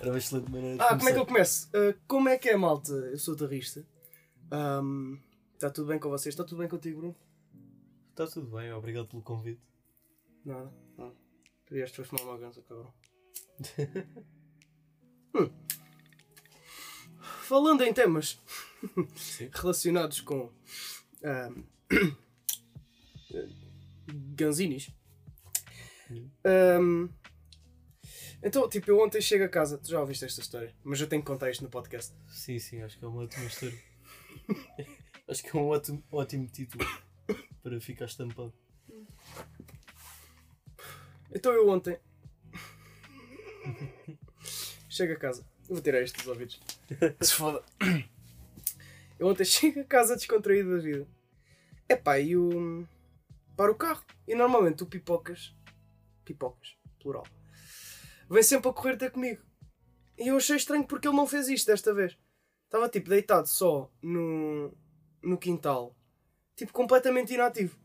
Era uma excelente maneira de Ah, como é que eu começar. começo? Uh, como é que é, malta? Eu sou tarrista. Está tudo bem com vocês? Está tudo bem contigo, Bruno? Está tudo bem, obrigado pelo convite. Nada. Não. Vieste foi fumar uma ganza, cabrão. Hum. Falando em temas relacionados com ahm, ganzinis. Ahm, então, tipo, eu ontem chego a casa, tu já ouviste esta história, mas eu tenho que contar isto no podcast. Sim, sim, acho que é uma ótima história. acho que é um ótimo, ótimo título para ficar estampado. Então eu ontem chego a casa. Eu vou tirar isto dos ouvidos. Se foda. Eu ontem chego a casa descontraído da vida. Epá, e o. Para o carro. E normalmente o pipocas. Pipocas, plural. Vem sempre a correr ter comigo. E eu achei estranho porque ele não fez isto desta vez. Estava tipo deitado só no. no quintal. Tipo completamente inativo.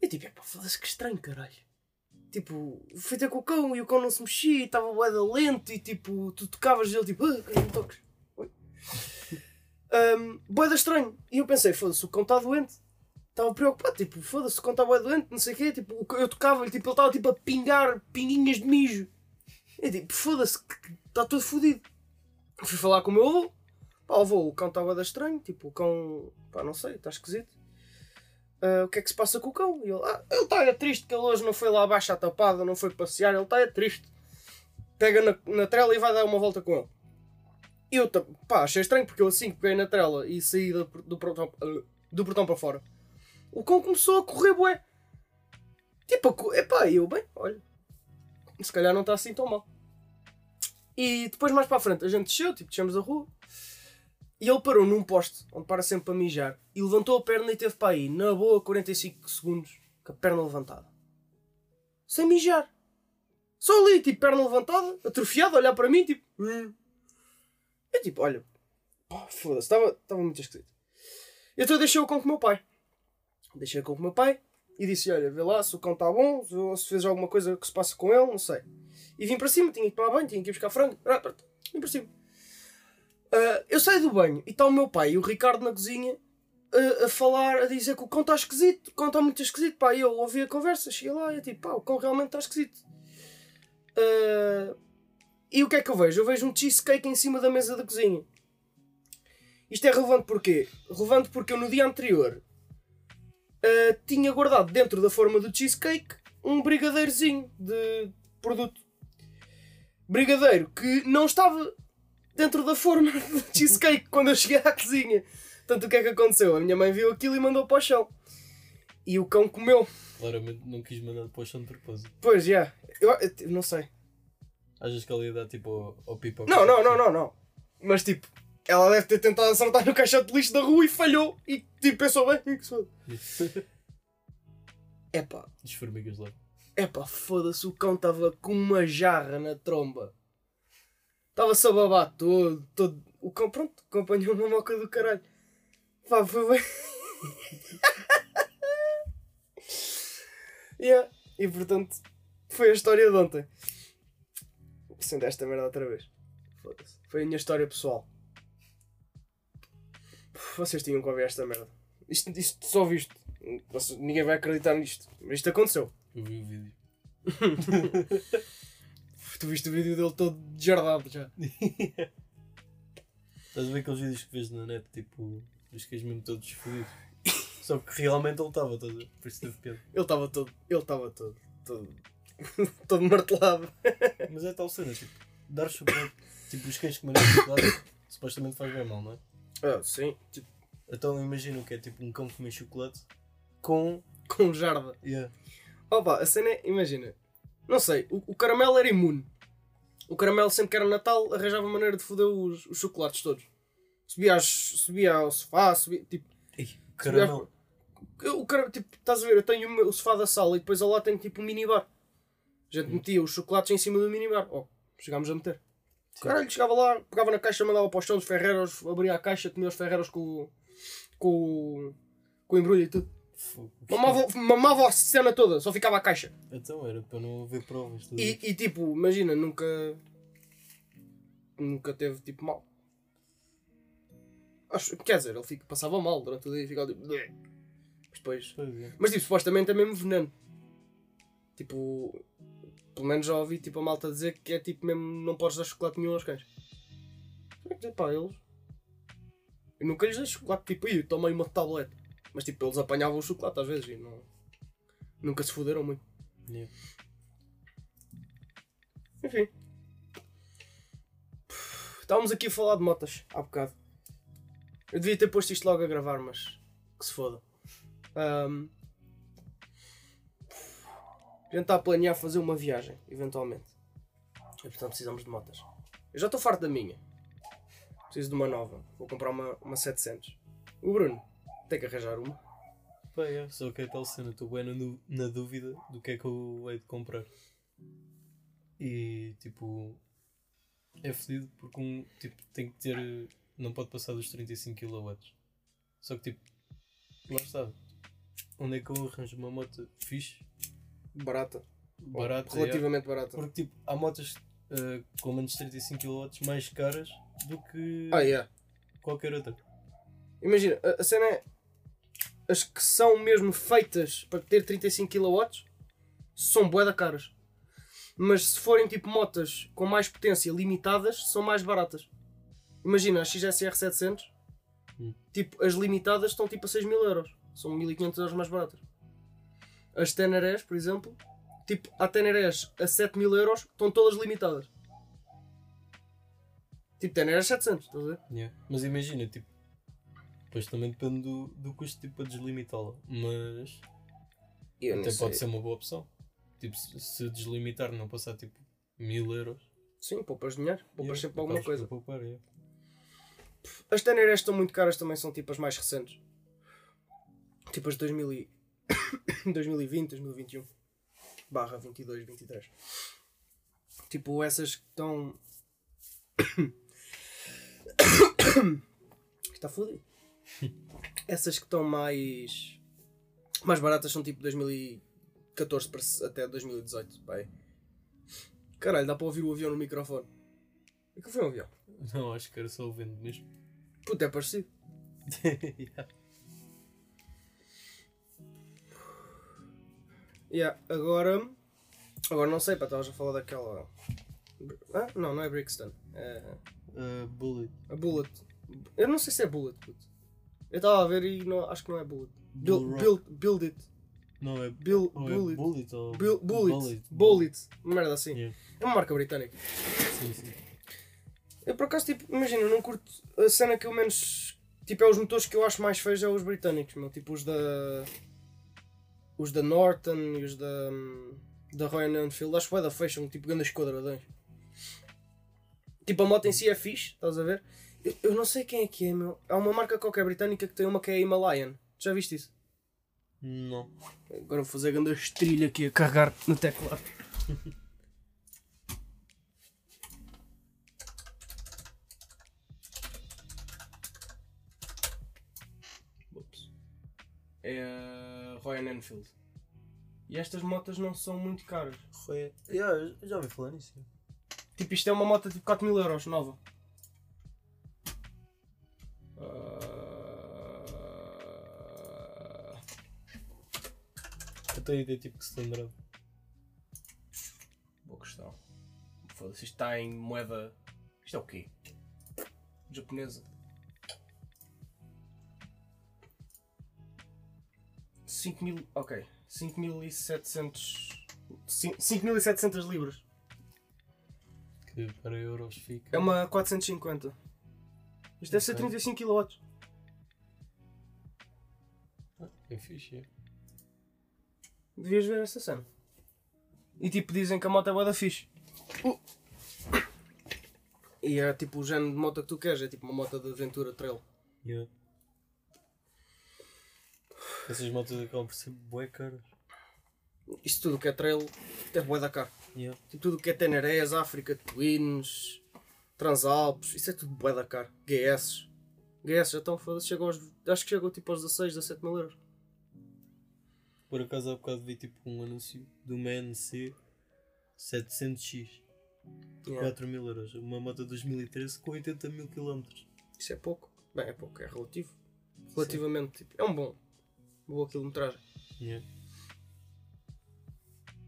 E tipo, epá, foda-se que estranho, caralho. Tipo, fui ter com o cão e o cão não se mexia estava bué da lento e tipo, tu tocavas ele tipo, ah, não toques. Um, bué da estranho. E eu pensei, foda-se, o cão está doente. Estava preocupado, tipo, foda-se, o cão está doente, não sei o quê. Tipo, eu tocava-lhe, tipo, ele estava tipo a pingar pinguinhas de mijo. E tipo, foda-se, está todo fodido. Fui falar com o meu avô. Pá, avô, o cão bué da estranho, tipo, o cão, pá, não sei, está esquisito. Ah, o que é que se passa com o cão? E ele, ah, ele está é triste que ele hoje não foi lá abaixo à tapada, não foi passear, ele está é triste. Pega na, na trela e vai dar uma volta com ele. E eu, pá, achei estranho porque eu assim que peguei na trela e saí do, do, portão, do portão para fora, o cão começou a correr bué. Tipo, epá, eu, bem, olha, se calhar não está assim tão mal. E depois mais para a frente a gente desceu, tipo, descemos a rua. E ele parou num poste, onde para sempre para mijar, e levantou a perna e teve para aí, na boa, 45 segundos, com a perna levantada. Sem mijar. Só ali, tipo, perna levantada, atrofiado, a olhar para mim, tipo. "Hum." Eu tipo, olha, foda-se, estava muito esquisito. Então eu deixei o cão com o meu pai. Deixei o cão com o meu pai e disse: Olha, vê lá se o cão está bom, se- fez alguma coisa que se passa com ele, não sei. E vim para cima, tinha que ir tomar banho, tinha que ir buscar frango, ah, pronto, vim para cima. Ah, eu saio do banho e está o meu pai e o Ricardo na cozinha a, a falar, a dizer que o cão está esquisito, o cão está muito esquisito. Pá, e eu ouvi a conversa, cheguei lá e tipo, pá, o cão realmente está esquisito. Ah, e o que é que eu vejo? Eu vejo um cheesecake em cima da mesa da cozinha. Isto é relevante porquê? Relevante porque eu no dia anterior ah, tinha guardado dentro da forma do cheesecake um brigadeirozinho de produto. Brigadeiro que não estava dentro da forma do cheesecake quando eu cheguei à cozinha. Portanto, o que é que aconteceu? A minha mãe viu aquilo e mandou para o chão. E o cão comeu. Claramente não quis mandar para o chão de propósito. Pois, já. Eu, eu não sei. Achas que ele ia dar tipo ao, ao pipa? Não, não, não, não, não. Mas tipo, ela deve ter tentado acertar no caixote de lixo da rua e falhou. E tipo, pensou bem. "Ih, que se foda." Epá, As formigas lá. epá, foda-se, o cão estava com uma jarra na tromba. Estava-se a babar todo, todo. O cão, pronto, acompanhou uma moca do caralho. Pá, foi bem. yeah. E portanto, foi a história de ontem. Sendo esta merda outra vez. Foda-se. Foi a minha história pessoal. Vocês tinham que ouvir esta merda. Isto, isto só visto. Ninguém vai acreditar nisto. Mas isto aconteceu. Eu vi o vídeo. Tu viste o vídeo dele todo jardado já. Estás a ver aqueles vídeos que vês na net, tipo, os queijos mesmo todos fodidos. Só que realmente ele estava, ver? Por isso teve piada. Ele estava todo. Ele estava todo. Todo. todo martelado. Mas é tal cena, tipo, dar chocolate, tipo, os queijos que mandam chocolate, supostamente faz bem mal, não é? Ah, sim. Tipo, Então imagina o que é tipo um cão comer chocolate com. com jarda. Yeah. Opa, a cena é. Imagina. Não sei. O, o caramelo era imune. O caramelo sempre que era Natal arranjava maneira de foder os, os chocolates todos. Subia, às, subia ao sofá, subia. Tipo. Ei, subia- caramelo. Eu, o cara, tipo, estás a ver? Eu tenho o, meu- o sofá da sala e depois ao lado tenho tipo um minibar. A gente metia os chocolates em cima do minibar. Oh, chegámos a meter. Caralho, chegava lá, pegava na caixa, mandava para o chão dos Ferreiros, abria a caixa, comia os Ferreiros com, o- com, o- com o embrulho e tudo. Fogo. Mamava, mamava a cena toda, só ficava a caixa. Então era para não haver provas. estás a E, e tipo, imagina, nunca. Nunca teve tipo mal. Acho, quer dizer, ele fica, passava mal durante o dia e ficava tipo. Mas depois. Pois é. Mas tipo, supostamente é mesmo veneno. Tipo. Pelo menos já ouvi tipo, a malta dizer que é tipo mesmo não podes dar chocolate nenhum aos cães. É que pá, eles. Eu nunca lhes dei chocolate tipo, "Ih, tomei uma tablete. Mas tipo, eles apanhavam o chocolate às vezes e não. Nunca se fuderam muito. Yeah. Enfim. Estávamos aqui a falar de motas há bocado. Eu devia ter posto isto logo a gravar, mas que se foda. Ahm, a gente está a planear fazer uma viagem, eventualmente. E portanto precisamos de motas. Eu já estou farto da minha. Preciso de uma nova. Vou comprar uma, uma 700. O Bruno tem que arranjar uma. Pá, é, só que é tal cena, estou bem na, na dúvida do que é que eu hei de comprar. E tipo. É fedido porque um tipo tem que ter. Não pode passar dos 35 kW. Só que tipo. Lá está. Onde é que eu arranjo uma moto fixe, Barata. barata? Relativamente barata. é? Porque tipo, há motas eh, com menos de 35 kW mais caras do que Ah, yeah. qualquer outra. Imagina, a, a cena é. As que são mesmo feitas para ter 35 kW são bué da caras. Mas se forem tipo motas com mais potência limitadas, são mais baratas. Imagina, a XSR 700, Hum. tipo, as limitadas estão tipo a 6 mil euros. São 1500 euros mais baratas. As Tenerés, por exemplo, tipo, a Tenerés a 7 mil euros estão todas limitadas. Tipo, Tenerés 700, estás a ver? Yeah. Mas imagina, tipo, depois também depende do, do custo tipo, para deslimitá-la. Mas Eu até pode ser uma boa opção. Tipo, se, se deslimitar não passar tipo mil euros. Sim, poupas dinheiro, poupas yeah, sempre alguma coisa. Poupar, yeah. As Tenerés estão muito caras também, são tipo as mais recentes. Tipo as 2000 e... 2020, 2021. Barra 22, 23. Tipo essas que estão... Está fodido. Essas que estão mais... Mais baratas são tipo 2014 para até 2018. Pai. Caralho, dá para ouvir o avião no microfone. O que foi um avião? Não, acho que era só o vento mesmo. Puta, é parecido. Yeah. Yeah, agora. Agora não sei, pá, estavas a falar daquela. Ah, não, não é Brixton. É Uh, bullet. a Bullet. Eu não sei se é Bullet, puto. Eu estava a ver e não, acho que não é Bullet. Build, Bull build, build it. Não, é, Build, ou é bullet. bullet ou Build, bullet. bullet. Bullet. Uma merda assim. Yeah. É uma marca britânica. Sim, sim. Eu por acaso, tipo, imagina, não curto. A cena que eu menos. Tipo, é os motores que eu acho mais feios é os britânicos, meu. Tipo, os da. Os da Norton e os da. Da Royal Enfield. Acho que da feio, são tipo grandes quadradões. Tipo, a moto em si é fixe, estás a ver? Eu, eu não sei quem é que é, meu. Há uma marca qualquer britânica que tem uma que é a Himalayan. Já viste isso? Não. Agora vou fazer a grande estrilha aqui a carregar no teclado. Ups. É Royal Enfield. E estas motas não são muito caras. Foi. Yeah, eu já ouvi falar nisso. Tipo, isto é uma moto tipo 4 mil euros, nova. Ah, Eu tenho ideia tipo que cilindrado. Boa questão. Foda-se, isto está em moeda. Isto é o quê? Japonesa. 5 mil. Ok. 5.700. 5.700 libras. Que para euros fica. É uma 450. Isto deve ser Ok. 35 kW. É fixe, é. Devias ver essa cena. E tipo, dizem que a moto é boa da fixe. Uh. E é tipo o género de moto que tu queres, é tipo uma moto de aventura trail. Yeah. Essas motos acabam por ser bué caras. Isto tudo que é trail é boa da cá. Yeah. Tipo tudo que é Tenerés, África, Twins, Transalpes, isso é tudo bué da cara. GS. GS já estão foda-se, chegou aos, acho que chegou tipo aos 16, 17 mil euros. por acaso há bocado vi tipo um anúncio de uma NC 700X. Yeah. 4 mil euros. Uma moto de 2013 com 80 mil quilómetros. Isso é pouco. Bem, é pouco, é relativo. Relativamente, tipo, é um bom. Boa quilometragem. Yeah.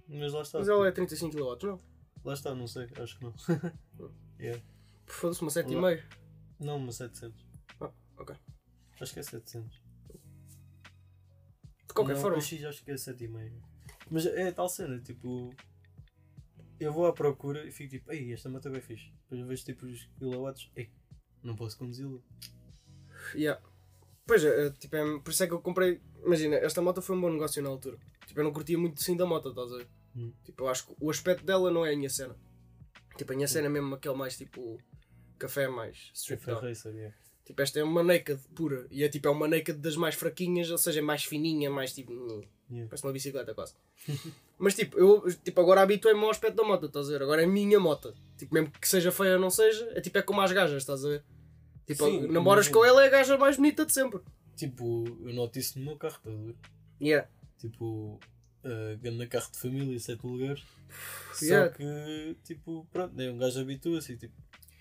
Mas lá está. Mas ela é 35 kW, não? Lá está, não sei, acho que não. yeah. Foda-se, uma 7,5. Não, uma 700. Ah, ok. Acho que é 700. De qualquer não, forma. X acho que é 7,5. Mas é tal cena, tipo. Eu vou à procura e fico tipo, ei, esta moto é bem fixe. Depois vejo tipo os kilowatts, ei, não posso conduzi-la. Yeah. Pois é, é, tipo, é, por isso é que eu comprei. Imagina, esta moto foi um bom negócio na altura. Tipo, eu não curtia muito sim da moto, estás a ver? Hum. Tipo, eu acho que o aspecto dela não é a minha cena. Tipo, a minha cena é mesmo aquele mais tipo. Café mais strip Café. Racer. Tipo, esta é uma naked pura. E é tipo, é uma naked das mais fraquinhas, ou seja, mais fininha, mais tipo. hum, Yeah. Parece uma bicicleta quase. Mas tipo, eu tipo, agora habituei-me ao aspecto da moto, estás a ver? Agora é minha moto. Tipo, mesmo que seja feia ou não seja, é tipo, é como as gajas, estás a ver? Tipo, Sim, namoras imagino. com ela é a gaja mais bonita de sempre. Tipo, eu noto isso no meu carro, estás a ver? Yeah. Tipo, uh, ganda carro de família, 7 lugares. Yeah. Só que, tipo, pronto, né, um gajo habitua-se e tipo.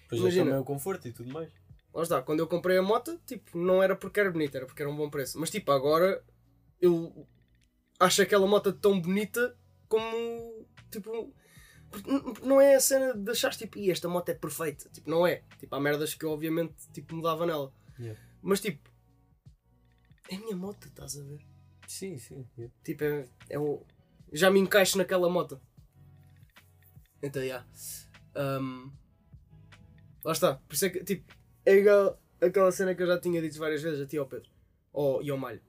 Depois Imagina. também o conforto e tudo mais. Lá está, quando eu comprei a moto, tipo, não era porque era bonita, era porque era um bom preço. Mas tipo, agora eu acho aquela moto tão bonita como tipo. Não é a cena de achares tipo, "Ih, esta moto é perfeita. Tipo, não é. Tipo, há merdas que eu obviamente tipo, mudava nela. Yeah. Mas tipo, é a minha moto, estás a ver? Sim, sim. yeah. Tipo, é, é o... já me encaixo naquela moto. Então, já. Um, lá está. Por isso é que, tipo, é igual aquela cena que eu já tinha dito várias vezes a ti ao Pedro. Ou, e ao Malho.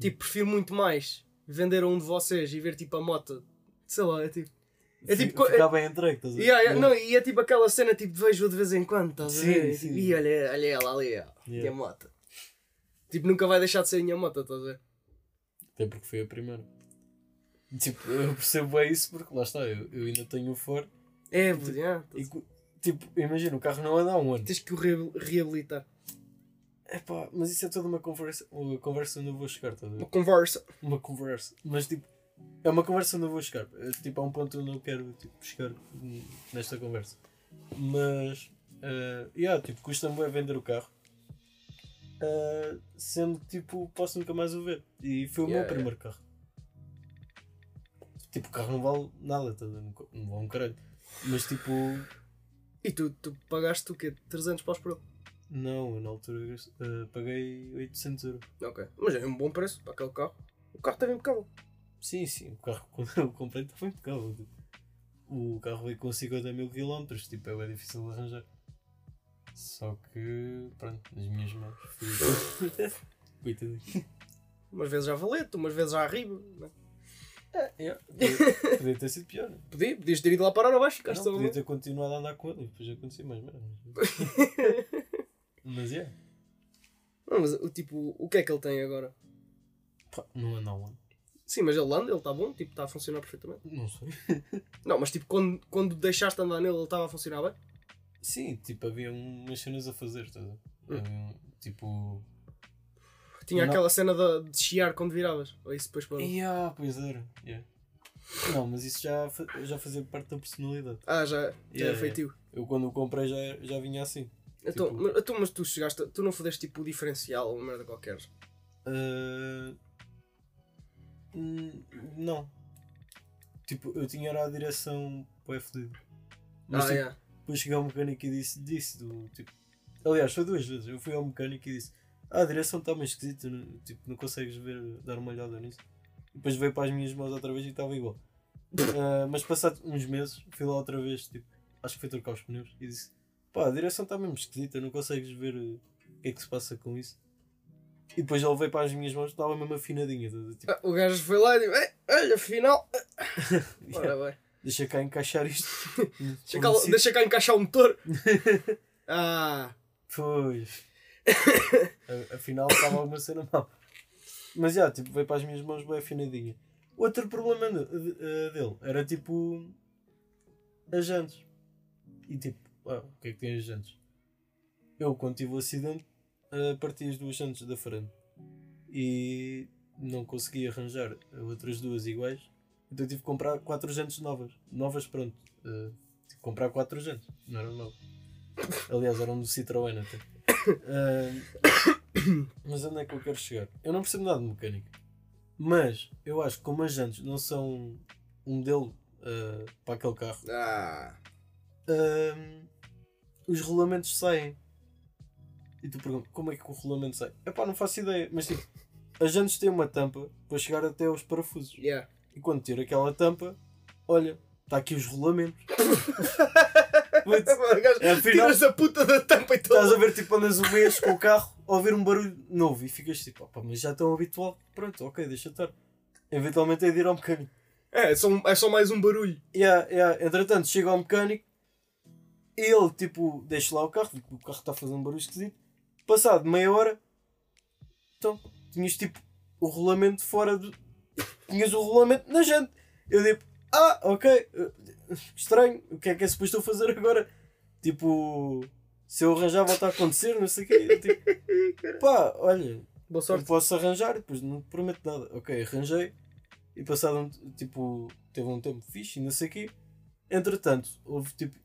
Tipo, prefiro muito mais vender a um de vocês e ver, tipo, a moto. Sei lá, é tipo... É tipo... Ficar bem entregue, estás a ver? Yeah, yeah, não, e é tipo aquela cena tipo de vejo de vez em quando, estás a Sim, ver? sim. Tipo, e olha, olha ela ali, ó, Yeah. a moto. Tipo, nunca vai deixar de ser a minha moto, estás a ver? Até porque foi a primeira. Tipo, eu percebo bem isso porque lá está, eu, eu ainda tenho o Ford É, yeah, e tipo, imagina, o carro não anda há um ano. tens que o re- reabilitar. Epá, mas isso é toda uma conversa, uma conversa onde eu vou chegar, estás a ver? Uma conversa. Uma conversa. Mas tipo, é uma conversa onde eu vou chegar. É, Tipo, há um ponto onde eu quero tipo, chegar nesta conversa. Mas, uh, yeah, tipo, custa-me bué vender o carro. Uh, sendo que tipo, posso nunca mais o ver. E foi o Yeah, meu primeiro carro. Tipo, o carro não vale nada, tá não vale um caralho. Mas tipo, E tu, tu pagaste o quê? 300 paus por ele? não, eu na altura uh, paguei 800 euros. Ok. Mas é um bom preço para aquele carro. O carro estava impecável. Sim, sim, o carro quando eu comprei estava impecável. tipo. O carro veio com 50 mil km, tipo, é bem difícil de arranjar. Só que, pronto, nas minhas mãos fui. Coitadinho. Umas vezes já valete, umas vezes já arriba. Né? Yeah, podia, podia ter sido pior. Podia, podias ter ido lá parar abaixo e ficaste Não, podia ter continuado a andar com ele e depois acontecia mais merda. Mas é, Não, mas o tipo, o que é que ele tem agora? não anda um ano. Sim, mas ele anda, ele está bom, tipo, está a funcionar perfeitamente. Não sei. Não, mas tipo, quando, quando deixaste andar nele, ele estava a funcionar bem? Sim, tipo, havia umas cenas a fazer, ver? Hum. Um- Tipo. Tinha Não. aquela cena de, de chiar quando viravas. Ou isso depois para. Yeah, pois era. yeah. Não, mas isso já, já fazia parte da personalidade. Ah, já, já Yeah, é feitio. Eu quando o comprei já, já vinha assim. Então, Tipo- mas, então, mas tu chegaste, tu não fodeste tipo o diferencial ou uma merda qualquer? Hum, não. Tipo, eu tinha era a direção para o FD. Mas ah, tipo, yeah. Depois cheguei ao mecânico e disse, disse do tipo. Aliás, foi duas vezes. Eu fui ao mecânico e disse: Ah, a direção está meio esquisita, não- tipo, não consegues ver, dar uma olhada nisso. E depois veio para as minhas mãos outra vez e estava igual. Ah, mas passado uns meses, fui lá outra vez, tipo, acho que foi trocar os pneus e disse: Pá, a direção está mesmo esquisita, não consegues ver eh, o que é que se passa com isso. E depois ele veio para as minhas mãos, estava mesmo afinadinha. tá- Tipo, Ah, o gajo foi lá e disse: "Ei, Olha, afinal. Ora bem. Deixa cá encaixar isto. Deixa cá, deixa cá encaixar o motor. ah, Pois. Afinal estava alguma cena mal. Mas já, tipo, veio para as minhas mãos bem afinadinha. Outro problema de- eh, dele era tipo as jantes. E tipo, ah, o que é que tem as jantes? Eu quando tive o acidente eh, parti as duas jantes da frente. E não consegui arranjar outras duas iguais, então tive que comprar quatro jantes novas. Novas, pronto. Uh, tive que comprar quatro jantes, não eram novas. Aliás, eram do Citroën até. Uh, mas onde é que eu quero chegar? Eu não percebo nada de mecânica. Mas eu acho que como as jantes não são um modelo uh, para aquele carro, Ah. Ahm, os rolamentos saem. E tu perguntas, como é que o rolamento sai? Epá, não faço ideia. Mas tipo, as jantes têm uma tampa para chegar até aos parafusos. Yeah. E quando tira aquela tampa, olha, está aqui os rolamentos. É, afinal- Tiras a puta da tampa e estás tudo. a ver tipo andas um mês com o carro a ouvir um barulho novo e ficas tipo, opa, mas já tão habitual. Pronto, ok, deixa estar. Eventualmente é de ir ao mecânico. É, é só, é só mais um barulho. Yeah, yeah. Entretanto, chega ao mecânico ele, tipo, deixa lá o carro, o carro está a fazer um barulho esquisito. Passado meia hora, então, tinhas tipo o rolamento fora do. Tinhas o rolamento na gente. Eu digo, ah, ok, eh, estranho, o que é que é suposto eu fazer agora? Tipo, se eu arranjar, volta a acontecer, não sei o quê. Eu, tipo, pá, olha, Boa sorte. posso arranjar, depois não prometo nada. Ok, arranjei. E passado um, tipo, teve um tempo fixe e não sei o quê. Entretanto, houve tipo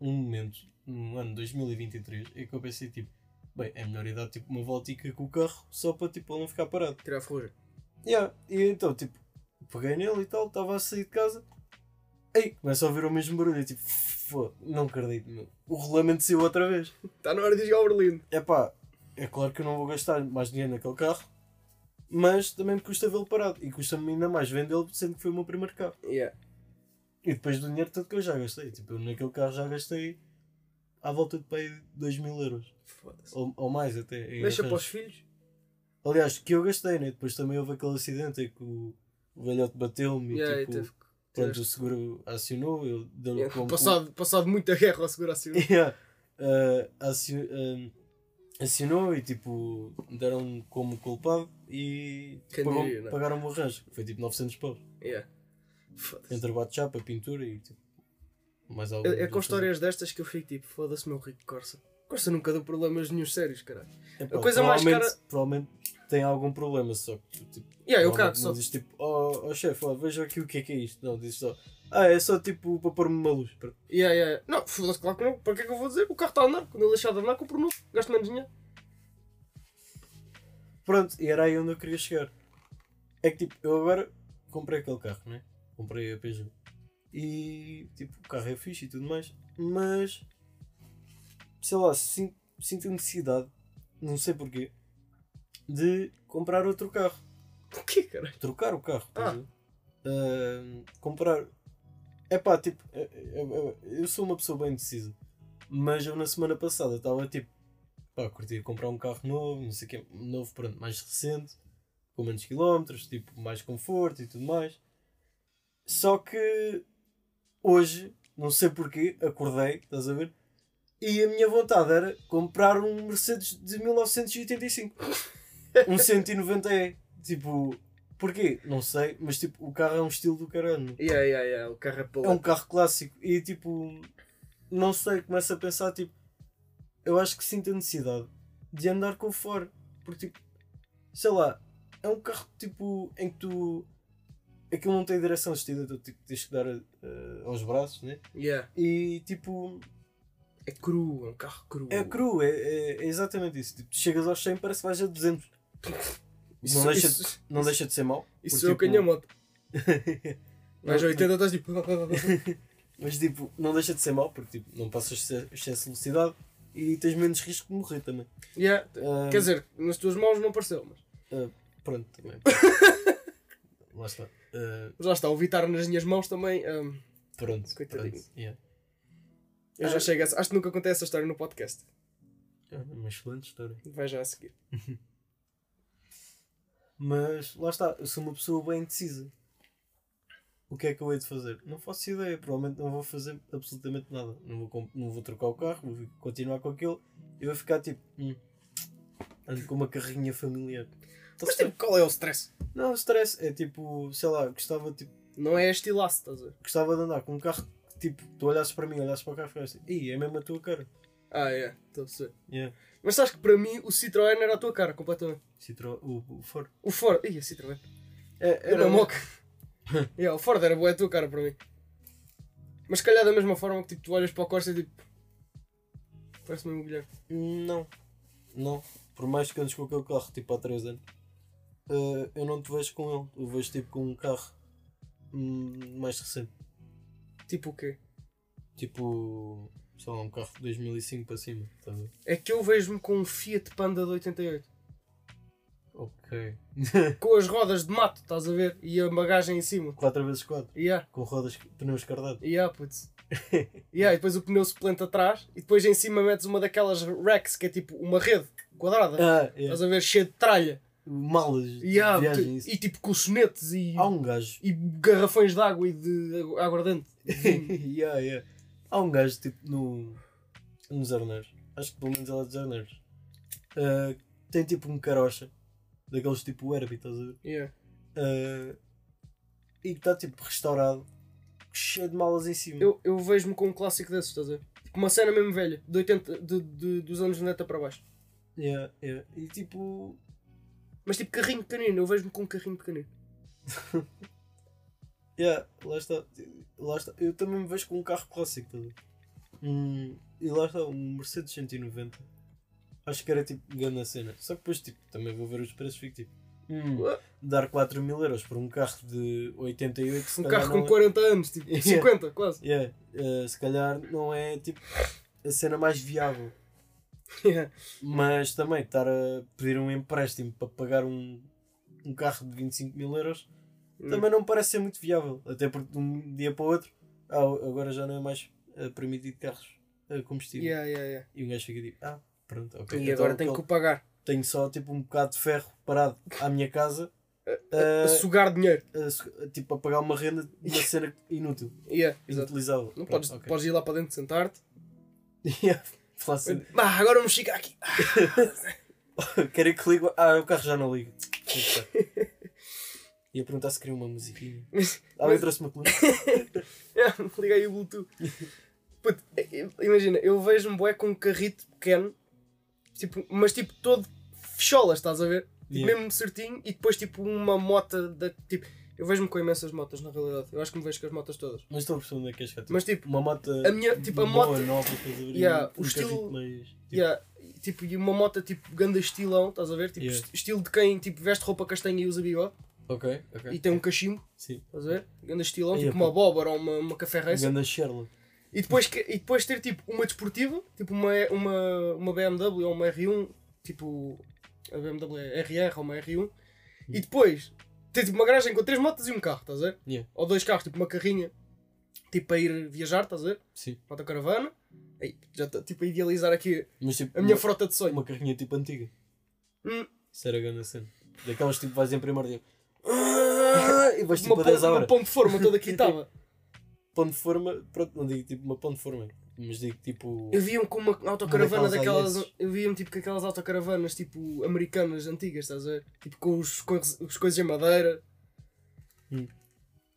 um momento, no ano 2023, em que eu pensei tipo, bem, é melhor ir dar tipo uma voltica com o carro só para tipo ele não ficar parado. Tirar a ferrugem. Yeah. E então tipo, peguei nele e tal, estava a sair de casa. Ei, começa a ouvir o mesmo barulho. Eu, tipo, "Fô, não acredito, meu. O rolamento saiu outra vez. Está na hora de ir ao Berlim. É pá, é claro que eu não vou gastar mais dinheiro naquele carro, mas também me custa vê-lo parado. E custa-me ainda mais vendê-lo, sendo que foi o meu primeiro carro. Yeah. E depois do dinheiro todo que eu já gastei. Tipo, eu naquele carro já gastei à volta de pai 2 mil euros. Foda-se. Ou, ou mais até. Deixa para os filhos. Aliás, que eu gastei, né? Depois também houve aquele acidente em que o, o velhote bateu-me Yeah, tipo, teve pronto, o seguro acionou, eu dei-lhe Yeah, como- Passado, passado muita guerra ao segurar civil. Yeah. Uh, um, acionou e tipo deram como culpado e Quem pagou- diria, não é? pagaram-me o arranjo. Foi tipo 900 paus. Yeah. Entre bate-chapa, pintura e tipo. Mais algo. É, é com histórias destas que eu fico tipo, foda-se meu rico Corsa. Corsa nunca deu problemas nenhum sérios, caralho. Epá, a coisa mais cara- Provavelmente tem algum problema, só que tu, tipo. Yeah, eu cago só. Não diz tipo, oh, oh chefe, ó, veja aqui o que é que é isto. Não, diz só, ah, é só tipo para pôr-me uma luz. Pronto. Yeah, yeah. Não, foda-se, claro que não. Para que é que eu vou dizer? O carro está a andar. Quando ele deixar de andar, compro novo. Gasto menos dinheiro. Pronto, e era aí onde eu queria chegar. É que tipo, eu agora comprei aquele carro, né? Comprei a Peugeot. E tipo, o carro é fixe e tudo mais, mas sei lá, sin- sinto a necessidade, não sei porquê, de comprar outro carro. O quê, caralho? Trocar o carro. Ah. Ahm, comprar. É pá, tipo, eu, eu- eu sou uma pessoa bem decisa, mas eu na semana passada estava tipo, pá, curtia comprar um carro novo, não sei o quê, novo, pronto, mais recente, com menos quilómetros, tipo, mais conforto e tudo mais. Só que hoje, não sei porquê, acordei, estás a ver? E a minha vontade era comprar um Mercedes de 1985. Um 190E. Tipo, porquê? Não sei, mas tipo, o carro é um estilo do caralho. Yeah, yeah, yeah. O carro é É um carro clássico e tipo, não sei, começo a pensar, tipo, eu acho que sinto a necessidade de andar com o Ford. Porque tipo, sei lá, é um carro tipo em que tu. Aquilo não tem direção assistida, tu tipo, tens que dar eh, aos braços, né? Yeah. E tipo, É cru, é um carro cru. é cru, é, é, é exatamente isso. Tipo, tu chegas aos 100 parece que vais a 200. Isso, não deixa, isso, não deixa de ser mau. isso porque, eu que tipo, ganho a moto. Vais Não, a 80 estás tipo. Mas tipo, não deixa de ser mau, porque tipo, não passas exce- excesso de velocidade e tens menos risco de morrer também. yeah. Ah, Quer dizer, nas tuas mãos não pareceu, mas. Pronto, também. Lá está. Ah, Mas lá está, o Vitar nas minhas mãos também. hum, pronto. Coitadinho. pronto, yeah. eu já chego a. Acho que nunca contei essa história no podcast. É uma excelente história. Vai já a seguir. Mas lá está, eu sou uma pessoa bem indecisa. O que é que eu hei de fazer? Não faço ideia, provavelmente não vou fazer absolutamente nada. Não vou, não vou trocar o carro, vou continuar com aquele e vou ficar tipo. Hum, ando com uma carrinha familiar. Mas tipo, qual é o stress? Não, stress é tipo, sei lá, gostava, tipo, Não é estilaço, estás a ver? gostava de andar com um carro que tipo, tu olhasses para mim, olhasses para o carro e ficaste, ih, é mesmo a tua cara. Ah, é, estou a perceber. Yeah. Mas sabes que para mim o Citroën era a tua cara, completamente. Citro, o, o Ford. O Ford. Ih, a Citroën. É, Era moca. yeah, o Ford era boa a tua cara para mim. Mas se calhar da mesma forma que tipo, tu olhas para o Corsa e tipo. Parece-me um Guilherme. Não. Não. Por mais que andes com aquele carro tipo há 3 anos, eh, eu não te vejo com ele. Eu vejo tipo com um carro hum, mais recente. Tipo o quê? Tipo, sei lá, um carro de 2005 para cima. Estás a ver? É que eu vejo-me com um Fiat Panda de 88. Ok. Com as rodas de mato, estás a ver? E a bagagem em cima. 4x4. Yeah, Com rodas, pneus cardados. yeah, putz. yeah, e depois o pneu suplente atrás e depois em cima metes uma daquelas racks que é tipo uma rede quadrada. Ah, é. Estás a ver? Cheia de tralha. Malas de Yeah, viagem. tu- isso. e tipo colchonetes e, Há um gajo. e garrafões de água e de agu- aguardente. yeah, yeah. Há um gajo tipo no. nos Arneiros. Acho que pelo menos ele é dos Arneiros. Ah, tem tipo um carocha. Daqueles tipo Herbie, estás a ver? Yeah. Ah, e que está tipo restaurado. Cheio de malas em cima. Eu, eu vejo-me com um clássico desses, estás a ver? Tipo uma cena mesmo velha, de 80, de, de- dos anos 90 para baixo. Yeah, yeah. E tipo. Mas tipo carrinho pequenino, eu vejo-me com um carrinho pequenino. Yeah, lá está. Lá está. Eu também me vejo com um carro clássico? Hum, e lá está, um Mercedes 190. Acho que era tipo grande cena. Só que depois tipo, também vou ver os preços fico tipo. hum, dar 4 mil euros por um carro de 88 se Um carro com é- 40 anos, tipo Yeah. 50 quase. Yeah, eh, se calhar não é tipo a cena mais viável. Yeah. Mas também estar a pedir um empréstimo para pagar um, um carro de 25 mil euros. Também não parece ser muito viável. Até porque de um dia para o outro, ah, agora já não é mais eh, permitido carros a combustível. Yeah, yeah, yeah. E um gajo fica tipo, ah, pronto, ok. E Então agora tenho que o pagar. tenho só tipo um bocado de ferro parado à minha casa, A a- sugar dinheiro. a tipo a pagar uma renda de uma cena inútil, Yeah, inutilizável. Não Pronto, podes, ok. podes ir lá para dentro sentar-te. Yeah, falar assim, Ah, agora vamos chegar aqui. Querem que ligue? Ah, o carro já não liga. Ia perguntar se queria uma musiquinha. Ah, eu trouxe uma coluna. Liga aí o Bluetooth. Puto, i- imagina, eu vejo-me bué com um carrito pequeno, tipo, mas tipo todo fecholas, estás a ver? Tipo, Yeah. mesmo certinho, e depois tipo uma mota da. Tipo, eu vejo-me com imensas motas na realidade. Eu acho que me vejo com as motas todas. Mas estou a perceber onde é que és. Tipo, Mas tipo, uma moto. a minha- tipo, a moto- nova? Yeah, um o estilo- mais, tipo, yeah, tipo, e uma moto tipo ganda estilão, estás a ver? Tipo, Yeah. est- estilo de quem tipo, veste roupa castanha e usa bigode Ok, ok. e tem um cachimbo, Sim. estás a ver? Ganda estilão, tipo uma abóbora ou uma, uma café racer. Ganda Sherlock. E depois, que- e depois ter tipo uma desportiva, tipo uma, uma, uma BMW ou uma R1, tipo a BMW é RR ou uma R1, e depois ter tipo uma garagem com três motos e um carro, estás a ver? Yeah. Ou dois carros, tipo uma carrinha, tipo para ir viajar, estás a ver? Sim. Aí, já estou tipo a idealizar aqui Mas tipo, a minha uma, frota de sonho. uma carrinha tipo antiga. Hum. Isso era grande cena. Daquelas tipo vais em primeiro dia. Ah, E vais tipo uma, a 10 pon- uma horas. ponte de forma toda quitada. Pão de forma. Pronto, não digo tipo uma pão de forma. Mas digo tipo. Eu vi-me com uma autocaravana daquelas daquelas. Eu vi-me tipo com aquelas autocaravanas tipo americanas antigas, estás a ver? Tipo com os, com as, os coisas em madeira. Hum.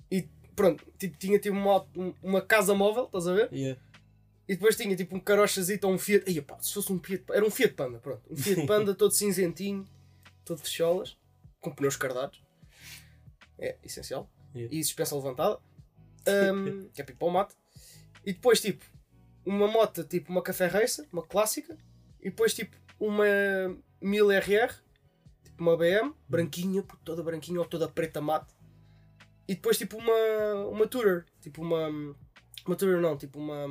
E pronto, tipo, tinha tipo uma, um- uma casa móvel, estás a ver? Yeah. E depois tinha tipo um carochazito ou um Fiat. Ai, pá, se fosse um Fiat. Era um Fiat Panda, pronto. Um Fiat Panda todo cinzentinho, todo fecholas, com pneus cardados. É essencial. Yeah. E suspensão levantada. Ahm, que é tipo para o mato. E depois tipo uma moto, tipo uma Café Racer, uma clássica. E depois tipo uma 1000 RR, tipo uma BM, branquinha, puto, toda branquinha ou toda preta mate. E depois tipo uma, uma Tourer, tipo uma. Uma Tourer não, tipo uma.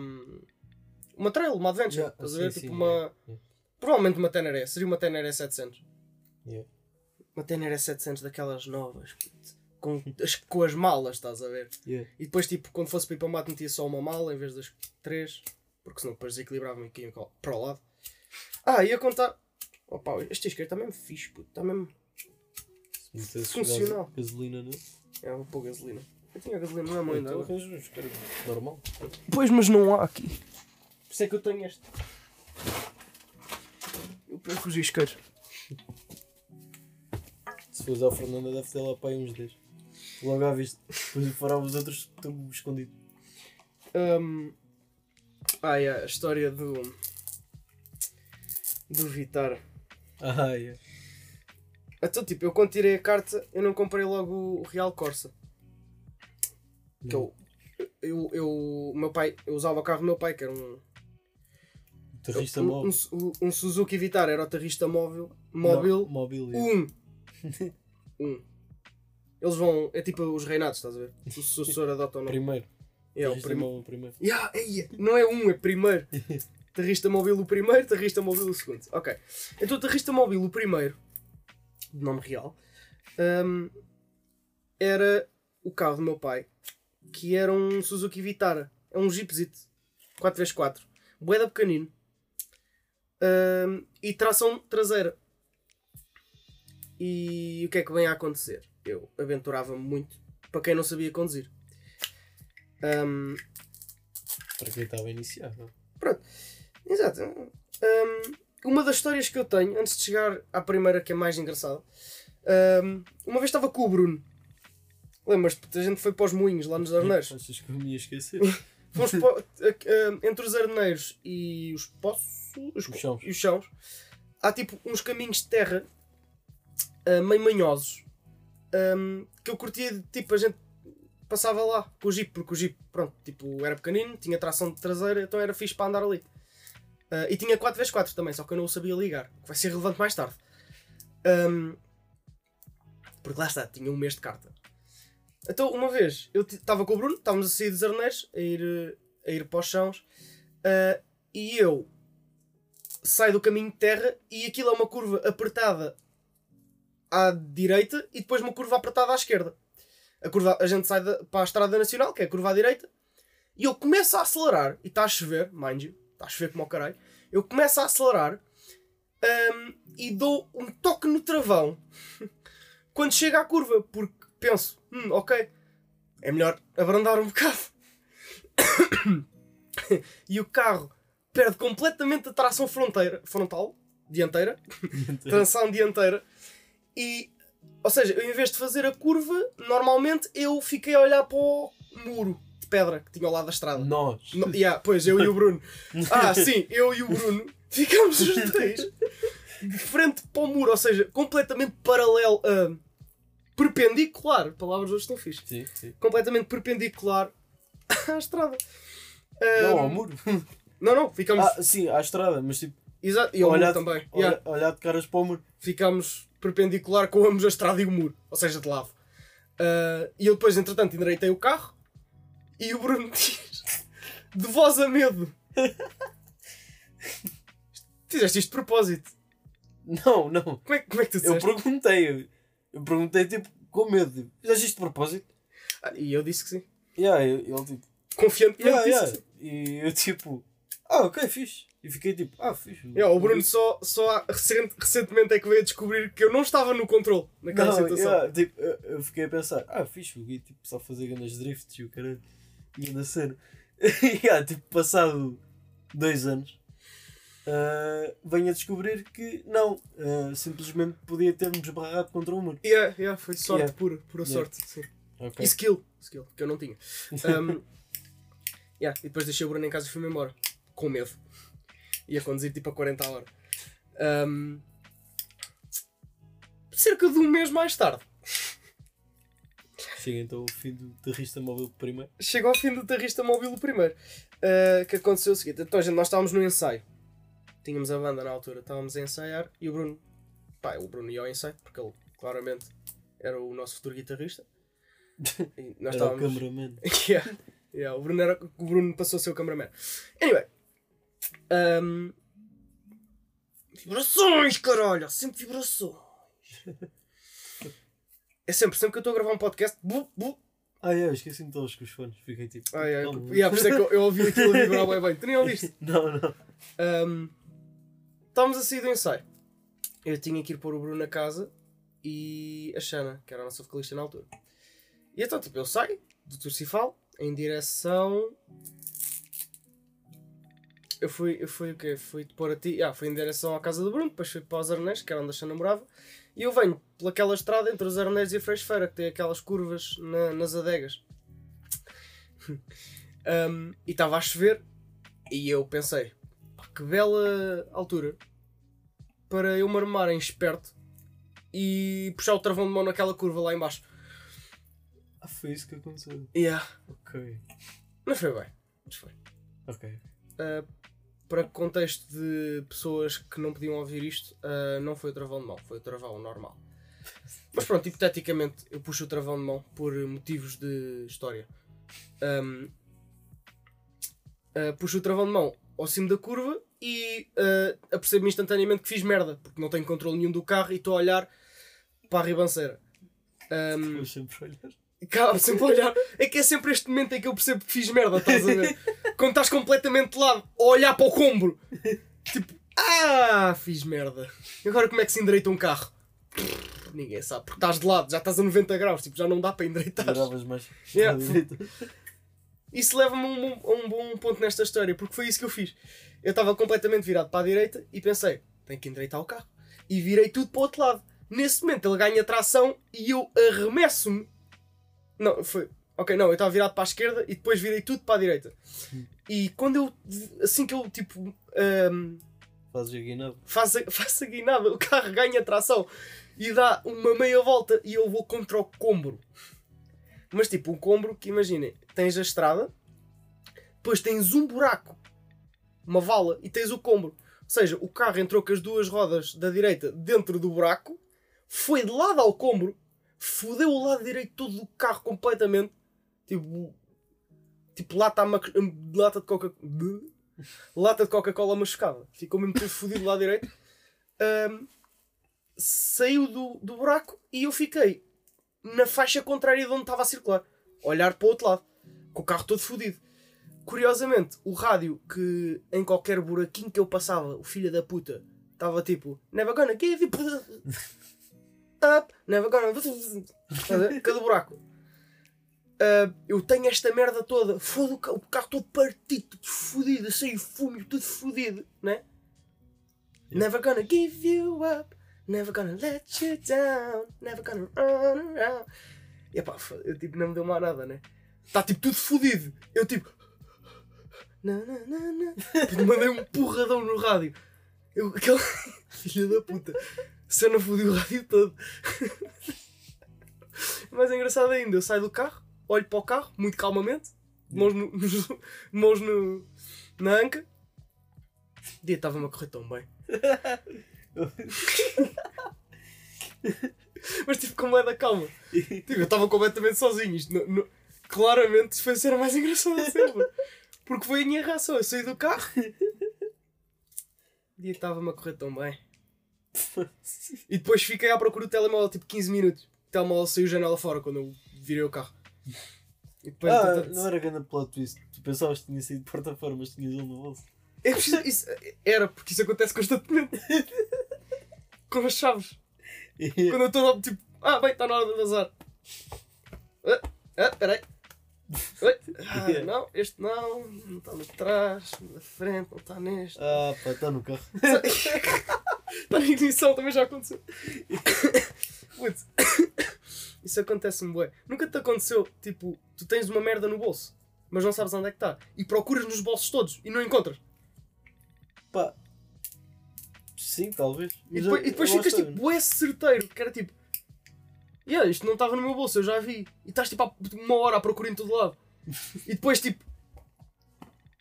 Uma Trail, uma Adventure, Yeah, estás a sim, ver? sim, tipo uma. yeah, yeah. Provavelmente uma Teneré, seria uma Teneré 700. Yeah. Uma Teneré 700 daquelas novas, puto, com as, com as malas, estás a ver? Yeah. E depois, tipo, quando fosse para ir para o mato, metia só uma mala em vez das três, porque senão depois desequilibravam e caíam cá para o lado. Ah, ia contar. Opa, este isqueiro está mesmo fixe, puto, está mesmo. Se Funcional. Gasolina, não? É, vou pôr gasolina. Eu tinha gasolina, não é mãe Então dela. arranjas um isqueiro normal. Pois, mas não há aqui. Por isso é que eu tenho este. Eu perco os isqueiros. Se fores ao Fernanda, deve ter lá para aí uns 10. Logo à vista. Depois de fora os outros estão escondidos. Um, ah, yeah, a história do. Do Vitara. Ah, yeah. Então, tipo, eu quando tirei a carta, eu não comprei logo o Real Corsa. Que eu, eu, eu, meu pai, eu usava o carro do meu pai, que era um, Terrista um, móvel. um, um Suzuki Vitara, era o terrista móvel, móvel móvel. um. um. Eles vão, é tipo os reinados, estás a ver? O sucessor adota ou não. Primeiro. É, o Terrista primeiro. primeiro. Yeah, eia, não é um, é primeiro. Terrista móvel o primeiro, terrista móvel o segundo. Ok. Então, o terrista móvel o primeiro, de nome real, hum, era o carro do meu pai, que era um Suzuki Vitara. É um Jeepzito 4x4. Boeda pequenino. Hum, e tração traseira. E o que é que vem a acontecer? Eu aventurava-me muito para quem não sabia conduzir. Hum, Para quem estava a iniciar. não? Exato. Hum, uma das histórias que eu tenho, antes de chegar à primeira que é mais engraçada, hum, uma vez estava com o Bruno. Lembras-te? A gente foi para os moinhos lá nos Arneiros. Achas que eu me ia esquecer? Fomos para- entre os Arneiros e os poços os, Os chãos. e os chãos, há tipo uns caminhos de terra ah, meio manhosos hum, que eu curtia tipo a gente passava lá com o Jeep, porque o Jeep, pronto, tipo, era pequenino, tinha tração de traseira, então era fixe para andar ali. Ah, e tinha 4x4 também, só que eu não o sabia ligar, que vai ser relevante mais tarde. Hum, porque lá está, tinha um mês de carta. Então, uma vez, eu estava com o Bruno, estávamos a sair dos Arneiros, a ir, a ir para os chãos, ah, e eu saio do caminho de terra e aquilo é uma curva apertada à direita e depois uma curva apertada à esquerda. A, curva, a gente sai da- para a Estrada Nacional, que é a curva à direita, e eu começo a acelerar, e está a chover, mind you, está a chover como ao caralho, eu começo a acelerar hum, e dou um toque no travão quando chega à curva, porque penso, hum, ok, é melhor abrandar um bocado. e o carro perde completamente a tração fronteira, frontal, dianteira, tração dianteira, e, ou seja, eu, em vez de fazer a curva, normalmente eu fiquei a olhar para o muro de pedra que tinha ao lado da estrada. Nós. No, yeah, pois, eu e o Bruno. Ah, sim, eu e o Bruno ficámos os dois de frente para o muro, ou seja, completamente paralelo, ah, perpendicular, palavras hoje estão fixe, Sim, sim. completamente perpendicular à estrada. Ah, Não, ao muro. não, não, ficámos. Ah, sim, à estrada, mas tipo, Exato, e ao muro olhar, também. olhar, Yeah, olhar de caras para o muro. ficámos perpendicular com ambos a estrada e o muro, ou seja, de lado. Ah, e eu depois, entretanto, endireitei o carro e o Bruno diz: de voz a medo. Fizeste isto de propósito. Não, não. Como é, como é que tu Eu disseste? perguntei. eu- Eu perguntei tipo com medo. Fizeste isto de propósito? Ah, e eu disse que sim. Yeah, eu- ele tipo. Confiantemente Yeah, disse yeah. E eu tipo. Ah, ok, fixe. E fiquei tipo, ah, fixe. Yeah, o Bruno só, só recent- recentemente é que veio a descobrir que eu não estava no controle naquela Não, situação. yeah, tipo, eu, eu fiquei a pensar, ah, fixe, o Gui tipo, só fazer grandes drifts e o caralho. E na cena. E yeah, tipo, passado dois anos, ah, venho a descobrir que não, ah, simplesmente podia ter-me esbarrado contra o muro. Yeah, yeah, foi sorte Yeah. pura, pura Yeah. sorte. Sim. Ok. E skill, skill, que eu não tinha. Um, yeah, e depois deixei o Bruno em casa e fui-me embora. Com medo. Ia conduzir tipo a 40 a hora. Um, cerca de um mês mais tarde, Chega então o fim do terrista móvel primeiro. chega ao fim do Terrista Móvel o primeiro. Uh, que aconteceu o seguinte: então, gente, nós estávamos no ensaio. Tínhamos a banda na altura, estávamos a ensaiar e o Bruno, pá, o Bruno ia ao ensaio, porque ele claramente era o nosso futuro guitarrista. E nós Era o estávamos. cameraman. Yeah. Yeah, o, Bruno era, o Bruno passou a ser o cameraman. Anyway. Um, vibrações, caralho! Sempre vibrações. É sempre, sempre que eu estou a gravar um podcast. Bu, bu. Ah, é, eu esqueci-me todos com os fones. Fiquei tipo. Ah, calma. yeah, por isso é que eu, eu ouvi aquilo a vibrar bem bem. Tu nem ouviste? Não, não. Um, estávamos a sair do ensaio. Eu tinha que ir pôr o Bruno na casa e a Xana, que era a nossa vocalista na altura. E então, tipo, eu saio do Turcifal em direção. Eu fui, eu fui o quê? Fui pôr a ti. Ah, fui em direção à casa do Bruno, depois fui para os Arnés, que era onde a Xana morava. E eu venho pelaquela estrada entre os Arnés e a Freixeira, que tem aquelas curvas na- nas adegas. Um, e estava a chover e eu pensei, que bela altura para eu me armar em esperto e puxar o travão de mão naquela curva lá embaixo. Ah, foi isso que aconteceu. Yeah. Ok. Não foi bem. Mas foi. Ok. Uh, para contexto de pessoas que não podiam ouvir isto, uh, não foi o travão de mão, foi o travão normal. Mas pronto, hipoteticamente eu puxo o travão de mão por motivos de história. Um, uh, puxo o travão de mão ao cimo da curva e uh, apercebo-me instantaneamente que fiz merda, porque não tenho controle nenhum do carro e estou a olhar para a ribanceira. Um, sempre olhar. Acaba sempre a olhar. É que é sempre este momento em que eu percebo que fiz merda, estás a ver? Quando estás completamente de lado, a olhar para o combro. Tipo, ah, fiz merda. E agora como é que se endireita um carro? Ninguém sabe, porque estás de lado, já estás a 90 graus, tipo, já não dá para endireitar. Gravas mais. Yeah. Isso leva-me a um, bom- a um bom ponto nesta história, porque foi isso que eu fiz. Eu estava completamente virado para a direita e pensei, tenho que endireitar o carro. E virei tudo para o outro lado. Nesse momento ele ganha tração e eu arremesso-me. Não, foi. Ok, não, eu estava virado para a esquerda e depois virei tudo para a direita. E quando eu. Assim que eu tipo. ahm, Fazes a guinada. faz a, faz a guinada, o carro ganha tração e dá uma meia volta e eu vou contra o combro. Mas tipo, um combro que imaginem, tens a estrada, depois tens um buraco, uma vala, e tens o combro. Ou seja, o carro entrou com as duas rodas da direita dentro do buraco, foi de lado ao combro, fodeu o lado direito todo do carro completamente. Tipo, tipo lata, lata de coca lata de Coca-Cola machucada. Ficou mesmo todo fodido do lado direito. Ahm, saiu do, do buraco e eu fiquei na faixa contrária de onde estava a circular. Olhar para o outro lado. Com o carro todo fodido. Curiosamente, o rádio que em qualquer buraquinho que eu passava, o filho da puta, estava tipo Never gonna give you up, never gonna. Cada buraco. Ah, eu tenho esta merda toda, foda o ca- o carro todo partido, todo fodido, cheio de fumo, tudo fodido, né? Never gonna give you up, never gonna let you down, never gonna run around. E epá, fo- eu tipo, não me deu mais nada, né? Está tipo tudo fodido. Eu tipo. Na, na, na, na. Tipo, Mandei um porradão no rádio. Eu, aquele. Filha da puta. Se eu não fodi o rádio todo. Mas é engraçado ainda, eu saio do carro, olho para o carro, muito calmamente, mãos, no, mãos no, na anca. O dia estava-me a correr tão bem. Mas tipo, como é da calma. Tipo, eu estava completamente sozinho. Isto não- não- claramente foi a cena mais engraçada sempre. Porque foi a minha reação. Eu saí do carro. O dia estava-me a correr tão bem. E depois fiquei à procura do telemóvel tipo 15 minutos. O telemóvel saiu janela fora quando eu virei o carro. E depois, Ah, entretanto, não era grande plot twist. Tu pensavas que tinha saído de porta fora, mas tinhas ele no bolso. É preciso- isso- era, porque isso acontece constantemente. Com as chaves. Quando eu estou tipo, ah, bem, está na hora de vazar. Ah, ah, peraí. Ah, não, este não, não está no trás, no da frente, não está neste. Ah, pá, está no carro. Está na ignição, também já aconteceu. Putz. Isso acontece-me, bué. Nunca te aconteceu, tipo, tu tens uma merda no bolso, mas não sabes onde é que está. E procuras nos bolsos todos e não encontras. Pá. Sim, talvez. E depois, eu- e depois ficas tipo, bué certeiro, que era tipo, yeah, isto não estava no meu bolso, eu já vi. E estás tipo há uma hora à procura em todo lado. E depois tipo,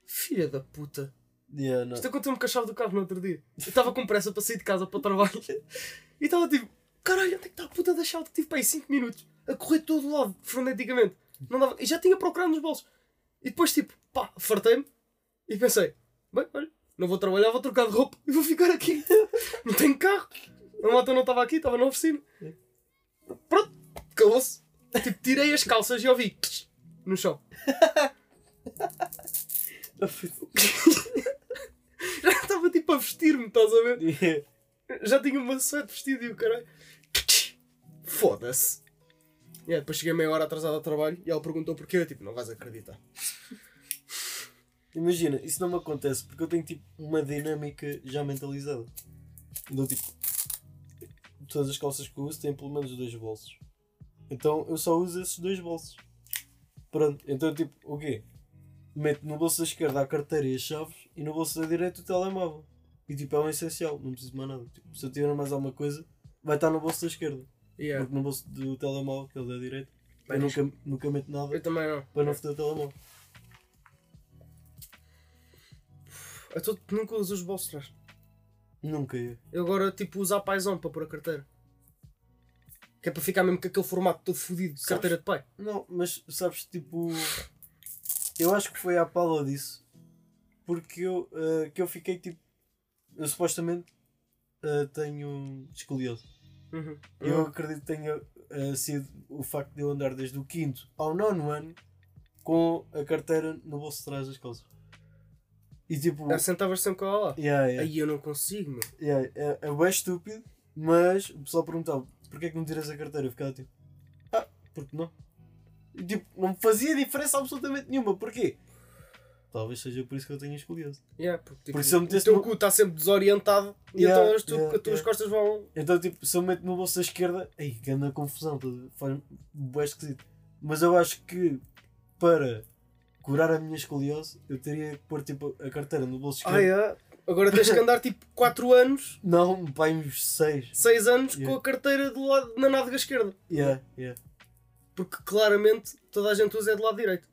filha da puta. Yeah, não. Isto aconteceu-me com a chave do carro no outro dia. Eu estava com pressa para sair de casa para o trabalho. E estava tipo, caralho, onde é que está a puta da chave que tive para aí 5 minutos? A correr todo lado, freneticamente. Não dava... E já tinha procurado nos bolsos. E depois tipo, pá, fartei-me. E pensei, bem, olha, não vou trabalhar, vou trocar de roupa e vou ficar aqui. Não tenho carro. A moto não estava aqui, estava na oficina. Pronto, acabou-se. Tipo, tirei as calças e ouvi no chão. Já estava tipo a vestir-me, estás a ver? Já tinha uma suéte vestido e o caralho. Foda-se. Yeah, depois cheguei meia hora atrasado ao trabalho e ela perguntou porquê. Eu tipo, não vais acreditar. Imagina, isso não me acontece porque eu tenho tipo uma dinâmica já mentalizada. Do tipo, todas as calças que eu uso têm pelo menos dois bolsos. Então eu só uso esses dois bolsos. Pronto, então tipo, o quê? Meto no bolso da esquerda a carteira e as chaves e no bolso da direita o telemóvel. E tipo, é um essencial, não preciso mais nada. Tipo, se eu tiver mais alguma coisa, vai estar no bolso da esquerda. Yeah. Porque no bolso do telemóvel, que é o da direita, eu nunca, nunca meto nada Eu também não. para não foder o telemóvel. Eu tô, nunca uso os bolsos de trás. Nunca ia. Eu agora tipo uso a paisão para pôr a carteira. Que é para ficar mesmo com aquele formato todo fodido de Sabes? carteira de pai. Não, mas sabes, tipo. Eu acho que foi à pala disso. Porque eu, eh, que eu fiquei tipo. Eu supostamente eh, tenho escoliose. Uhum. Eu acredito que tenha eh, sido o facto de eu andar desde o quinto ao nono ano com a carteira no bolso de trás das calças. E tipo. Ah, Sentavas sempre com ela lá. Yeah, yeah, Aí eu não consigo, meu. yeah, é, é bem estúpido, mas o pessoal perguntava porquê é que não tiras a carteira? Eu ficava tipo. Ah, porque não? E, tipo, não me fazia diferença absolutamente nenhuma. Porquê? Talvez seja por isso que eu tenho escoliose. Yeah, porque, tipo, Por isso eu o metesse teu no- cu está sempre desorientado e Yeah, então as, tu- yeah, as tuas yeah. costas vão. Então, tipo, se eu meto no bolso da esquerda, aí grande confusão, tudo, faz bué esquisito. Mas eu acho que para curar a minha escoliose, eu teria que pôr tipo a carteira no bolso Ah, esquerdo. é? Agora tens que andar tipo 4 anos, Não, pai, uns 6. 6 anos Yeah. com a carteira do lado, na nádega esquerda. Yeah, yeah. Porque claramente toda a gente usa é do lado direito.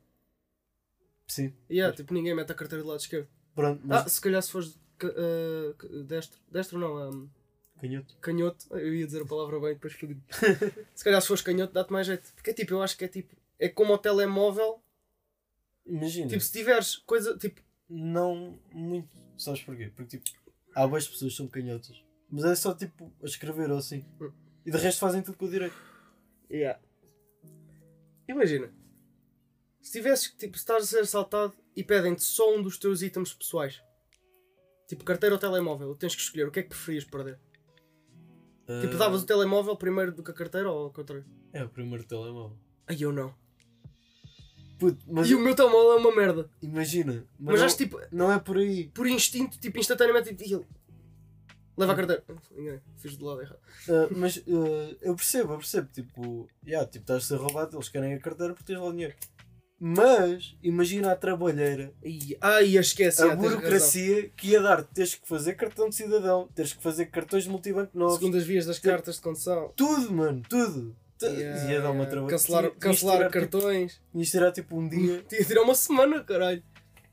Sim, Yeah, tipo, ninguém mete a carteira do lado esquerdo. pronto, mas Ah, se calhar se fores ah, ca- destro. Destro não, um, canhoto. canhoto. Eu ia dizer a palavra bem, depois fui. se calhar se fores canhoto dá-te mais jeito. Porque tipo, eu acho que é tipo. É como o telemóvel. Imagina, Tipo, se tiveres coisa. Tipo, não muito. Sabes porquê? Porque tipo, há boas pessoas que são canhotas, mas é só tipo a escrever ou assim. Hum. E de resto fazem tudo com o direito. Yeah. Imagina. Se tivesses que tipo, estás a ser assaltado e pedem-te só um dos teus itens pessoais. Tipo carteira ou telemóvel, tens que escolher o que é que preferias perder. Tipo, Ah, davas o telemóvel primeiro do que a carteira ou ao contrário? É o primeiro telemóvel. Ai eu não. Puto, mas E o meu telemóvel é uma merda. imagina. Mas, não, acho tipo, não é por aí. por instinto, tipo, instantaneamente, tipo, ele- leva a carteira. Enganei, fiz do lado errado. Ah, mas ah, eu percebo, eu percebo. Tipo, yeah, tipo, estás a ser roubado, eles querem a carteira porque tens lá o dinheiro. Mas imagina a trabalheira, Ai, ai esquece. a tens burocracia que ia dar. Teres que fazer cartão de cidadão, teres que fazer cartões de multibanco novos. Segundas vias das cartas de condução. Tudo, mano, tudo. Tu- Yeah, ia dar uma trabalho. Cancelar, Tinha- cancelar tirar, tipo, cartões. tinhas de tirar tipo um dia, Tinha tirar uma semana, caralho.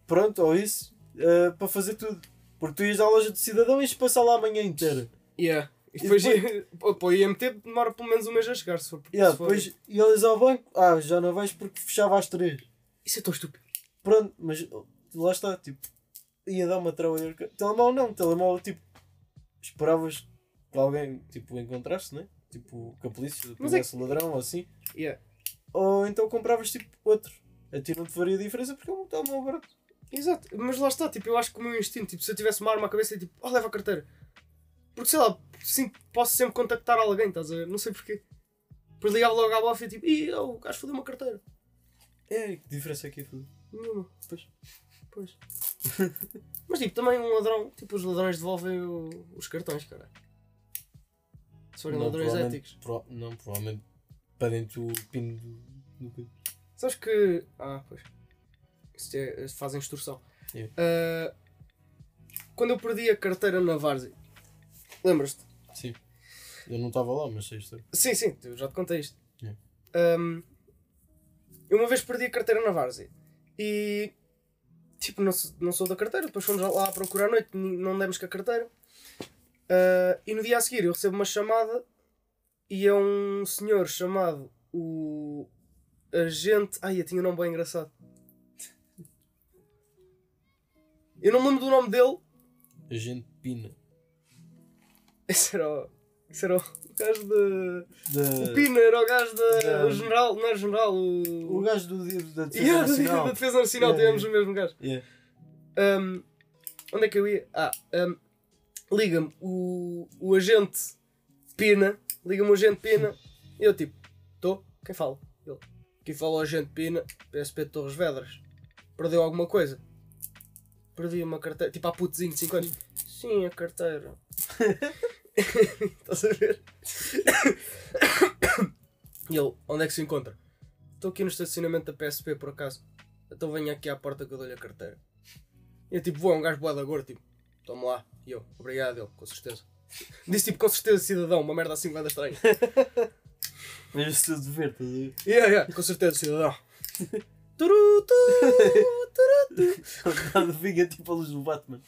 pronto, ou isso, ah, para fazer tudo. Porque tu ias à loja de cidadão e ias passar lá a manhã inteira. Yeah. E E depois, depois- pô, pô, o IMT demora pelo menos um mês a chegar, se for. Yeah, se for- depois ias ao banco, ah, já não vais porque fechava às três. Isso é tão estúpido. Pronto, mas lá está, tipo, ia dar uma trabalhar. Telemóvel não, telemóvel tipo, esperavas que alguém tipo, encontrasse, né? Tipo, que a polícia é pudesse o ladrão ou assim. Yeah. Ou então compravas tipo outro. A ti não te faria diferença porque é um telemóvel barato. Exato, mas lá está, tipo, eu acho que o meu instinto, tipo, se eu tivesse uma arma à cabeça, é tipo, oh, leva a carteira. Porque sei lá, sim, posso sempre contactar alguém, estás a ver? Não sei porquê. Depois ligava logo à bofa e tipo, ih, oh, o gajo fodeu uma carteira. É, que diferença é que é tudo? Nenhuma. Pois. Pois. mas tipo, também um ladrão, tipo, os ladrões devolvem o- os cartões, cara. Se forem ladrões éticos. pro- não, provavelmente pedem-te o pin do, do coisa. Sabes que. Ah, pois. Isto é, fazem extorsão. Yeah. Ah, quando eu perdi a carteira na Várzea, lembras-te? Sim. Eu não estava lá, mas sei isto. Sim, sim, eu já te contei isto. Yeah. Ahm, eu uma vez perdi a carteira na Várzea e. Tipo, não sou, não sou da carteira, depois fomos lá à procura à noite, não demos com a carteira. Ah, e no dia a seguir eu recebo uma chamada e é um senhor chamado o agente. Ai, eu tinha um nome bem engraçado. Eu não me lembro do nome dele. Agente Pina. Esse era o, esse era o gajo de. Da- O Pina era o gajo da. Da- O general, não era general, o. O gajo do dia da Defesa Yeah, Nacional. da Defesa Nacional, Yeah, tivemos yeah. o mesmo gajo. Yeah. Um, onde é que eu ia? Ah, um, liga-me o, o agente Pina, liga-me o agente Pina, e eu tipo, estou? Quem fala? Ele, quem fala o agente Pina, PSP de Torres Vedras. Perdeu alguma coisa? Perdi uma carteira, tipo há putezinho de 5 anos. Sim, a carteira. Estás a ver? E ele, onde é que se encontra? Estou aqui no estacionamento da PSP por acaso. Então venha aqui à porta que eu dou-lhe a carteira. E eu tipo, vou, é um gajo boa da gordo, tipo, toma lá. E eu, obrigado, ele, com certeza. Disse tipo, com certeza, cidadão, uma merda assim vai dar estranha. Mas o seu dever, estás a ver? Yeah, yeah, com certeza, cidadão. Turu, tu, turu, tu. Quando nada vinha tipo a luz do Batman.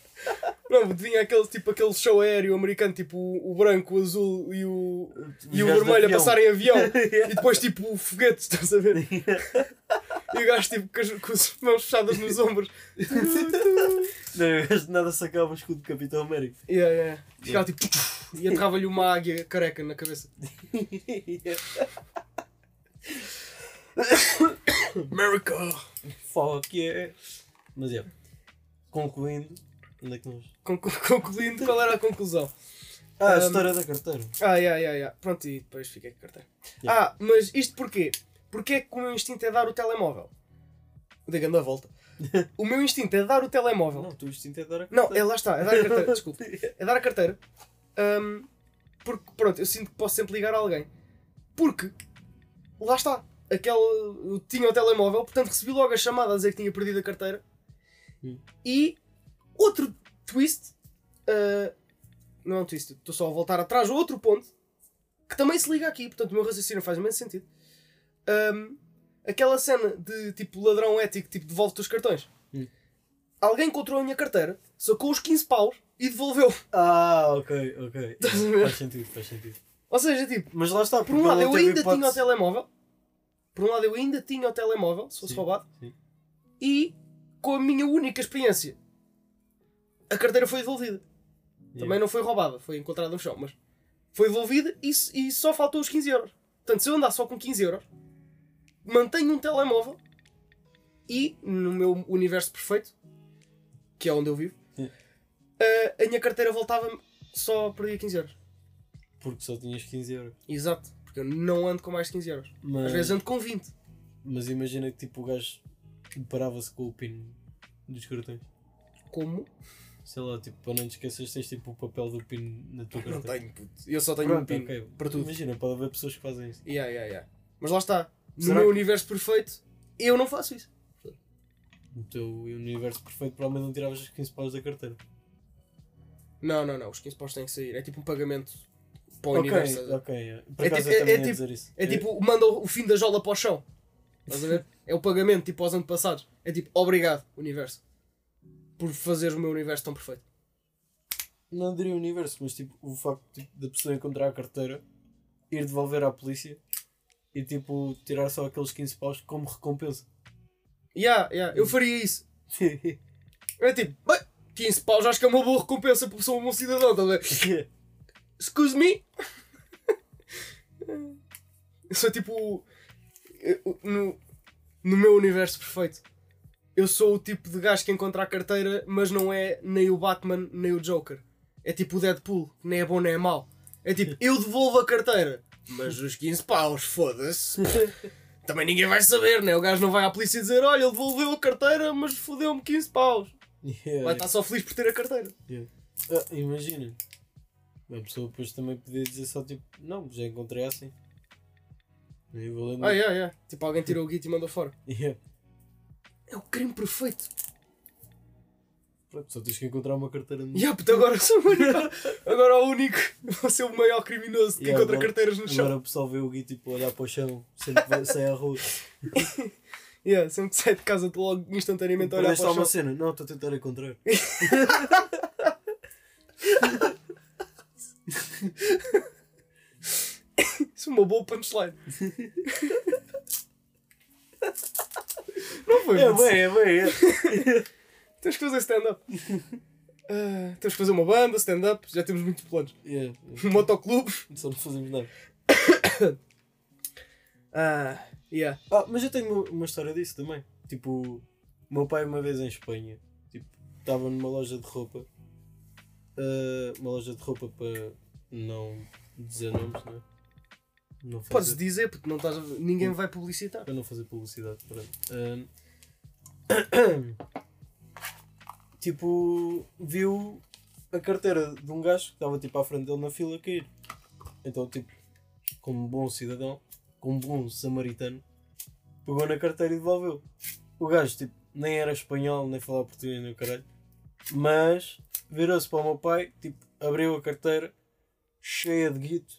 Não, vinha aquele, tipo, aquele show aéreo americano, tipo o, o branco, o azul e o, e o vermelho a avião. passar em avião. e depois tipo o foguete, estás a ver? e o gajo tipo com as, mãos fechadas nos ombros. Não, o gajo de nada sacava o escudo do Capitão América. Yeah, yeah. Ficava tipo. E aterrava-lhe uma águia careca na cabeça. America! Fuck yeah. Mas é. Concluindo, onde é que Concluindo, qual era a conclusão? Ah, a Um, história da carteira. Ah, yeah, yeah, yeah. Pronto, e depois fiquei com a carteira. Yeah. Ah, mas isto porquê? Porque é que o meu instinto é dar o telemóvel? Diga-me a volta. O meu instinto é dar o telemóvel. Não, tu instinto é dar a Não, carteira. é lá está, é dar a carteira, desculpa. É dar a carteira. Hum, porque, pronto, eu sinto que posso sempre ligar a alguém. Porque, lá está, aquele, eu tinha o telemóvel, portanto recebi logo a chamada a dizer que tinha perdido a carteira. Hum. E, outro twist, ah, não é um twist, estou só a voltar atrás, outro ponto, que também se liga aqui, portanto o meu raciocínio faz imenso sentido. Hum, aquela cena de tipo ladrão ético, tipo devolve-te os cartões. Hum. Alguém encontrou a minha carteira, sacou os 15 paus e devolveu. Ah, ok, ok. Faz sentido, faz sentido. Ou seja, tipo, Mas lá está, por um lado eu ainda tinha o telemóvel. Por um lado eu ainda tinha o telemóvel, se fosse Sim, roubado. sim. E com a minha única experiência, a carteira foi devolvida. Também não foi roubada, foi encontrada no chão, mas foi devolvida e, e só faltou os 15 euros. Portanto, se eu andar só com 15 euros, mantenho um telemóvel e no meu universo perfeito, que é onde eu vivo, Sim. a, a minha carteira voltava só perdia 15 euros. Porque só tinhas 15 euros. Exato, porque eu não ando com mais de 15 euros. Mas, Às vezes ando com 20. mas imagina que tipo o gajo parava-se com o pin dos cartões. Como? Sei lá, tipo, para não te esqueças, tens tipo o papel do pin na tua Não carteira. tenho, puto. Eu só tenho Pronto, um pin ok. para tudo. Imagina, pode haver pessoas que fazem isso. Yeah, yeah, yeah. Mas lá está. No Será meu que- universo perfeito, eu não faço isso. No teu universo perfeito, provavelmente não tiravas os 15 paus da carteira. Não, não, não. Os 15 paus têm que sair. É tipo um pagamento para o ok, universo. ok. é. Por É tipo- eu também é ia tipo- dizer isso. É tipo, manda o fim da jola para o chão. Estás a ver? É o pagamento, tipo, aos antepassados. É tipo, obrigado, universo. Por fazer o meu universo tão perfeito. Não diria universo, mas tipo, o facto tipo, da pessoa encontrar a carteira, ir devolver à polícia e tipo, tirar só aqueles 15 paus como recompensa. Yeah, yeah, eu faria isso. É tipo, bem, 15 paus acho que é uma boa recompensa por ser um bom cidadão, ver? Excuse me? Eu sou tipo. No, no meu universo perfeito. Eu sou o tipo de gajo que encontra a carteira, mas não é nem o Batman nem o Joker. É tipo o Deadpool, que nem é bom nem é mau. É tipo, eu devolvo a carteira, mas os 15 paus, foda-se. Também ninguém vai saber, né? O gajo não vai à polícia dizer: Olha, ele devolveu a carteira, mas fodeu-me 15 paus. Yeah, Vai estar só feliz por ter a carteira. Ah, imagina. A pessoa depois também podia dizer só tipo, não, já encontrei assim. Ah, yeah, yeah. Tipo, alguém tirou o guito e mandou fora. Yeah. É o crime perfeito. Pronto, só tens que encontrar uma carteira no Yeah, puto, agora sou o único. Agora o único. Vou ser o maior criminoso que Yeah, encontra agora- carteiras no chão. Agora o pessoal vê o Gui tipo olhar para o chão, sempre que sai à rua. Yeah, sempre que sai de casa, logo instantaneamente a olhar para o uma chão. cena? Não, estou a tentar encontrar. Isso é uma boa punchline. Não foi? É bem, é bem, é. Temos que fazer stand-up. Ah, temos que fazer uma banda, stand-up. Já temos muitos planos. Yeah, Um motoclube. Só não fazemos nada. Ah, yeah. Ah, mas eu tenho uma, uma história disso também. Tipo, o meu pai uma vez em Espanha, tipo, estava numa loja de roupa. ah, uma loja de roupa para não dizer nomes, não é? Não fazer, Podes dizer, porque não estás a... ninguém vai publicitar. para não fazer publicidade. Pronto. Ah, tipo, viu a carteira de um gajo que estava tipo à frente dele na fila cair. Então, tipo, como bom cidadão, como bom samaritano, pegou na carteira e devolveu. O gajo, tipo, nem era espanhol, nem falava português, nem o caralho. Mas virou-se para o meu pai, tipo, abriu a carteira, cheia de guito?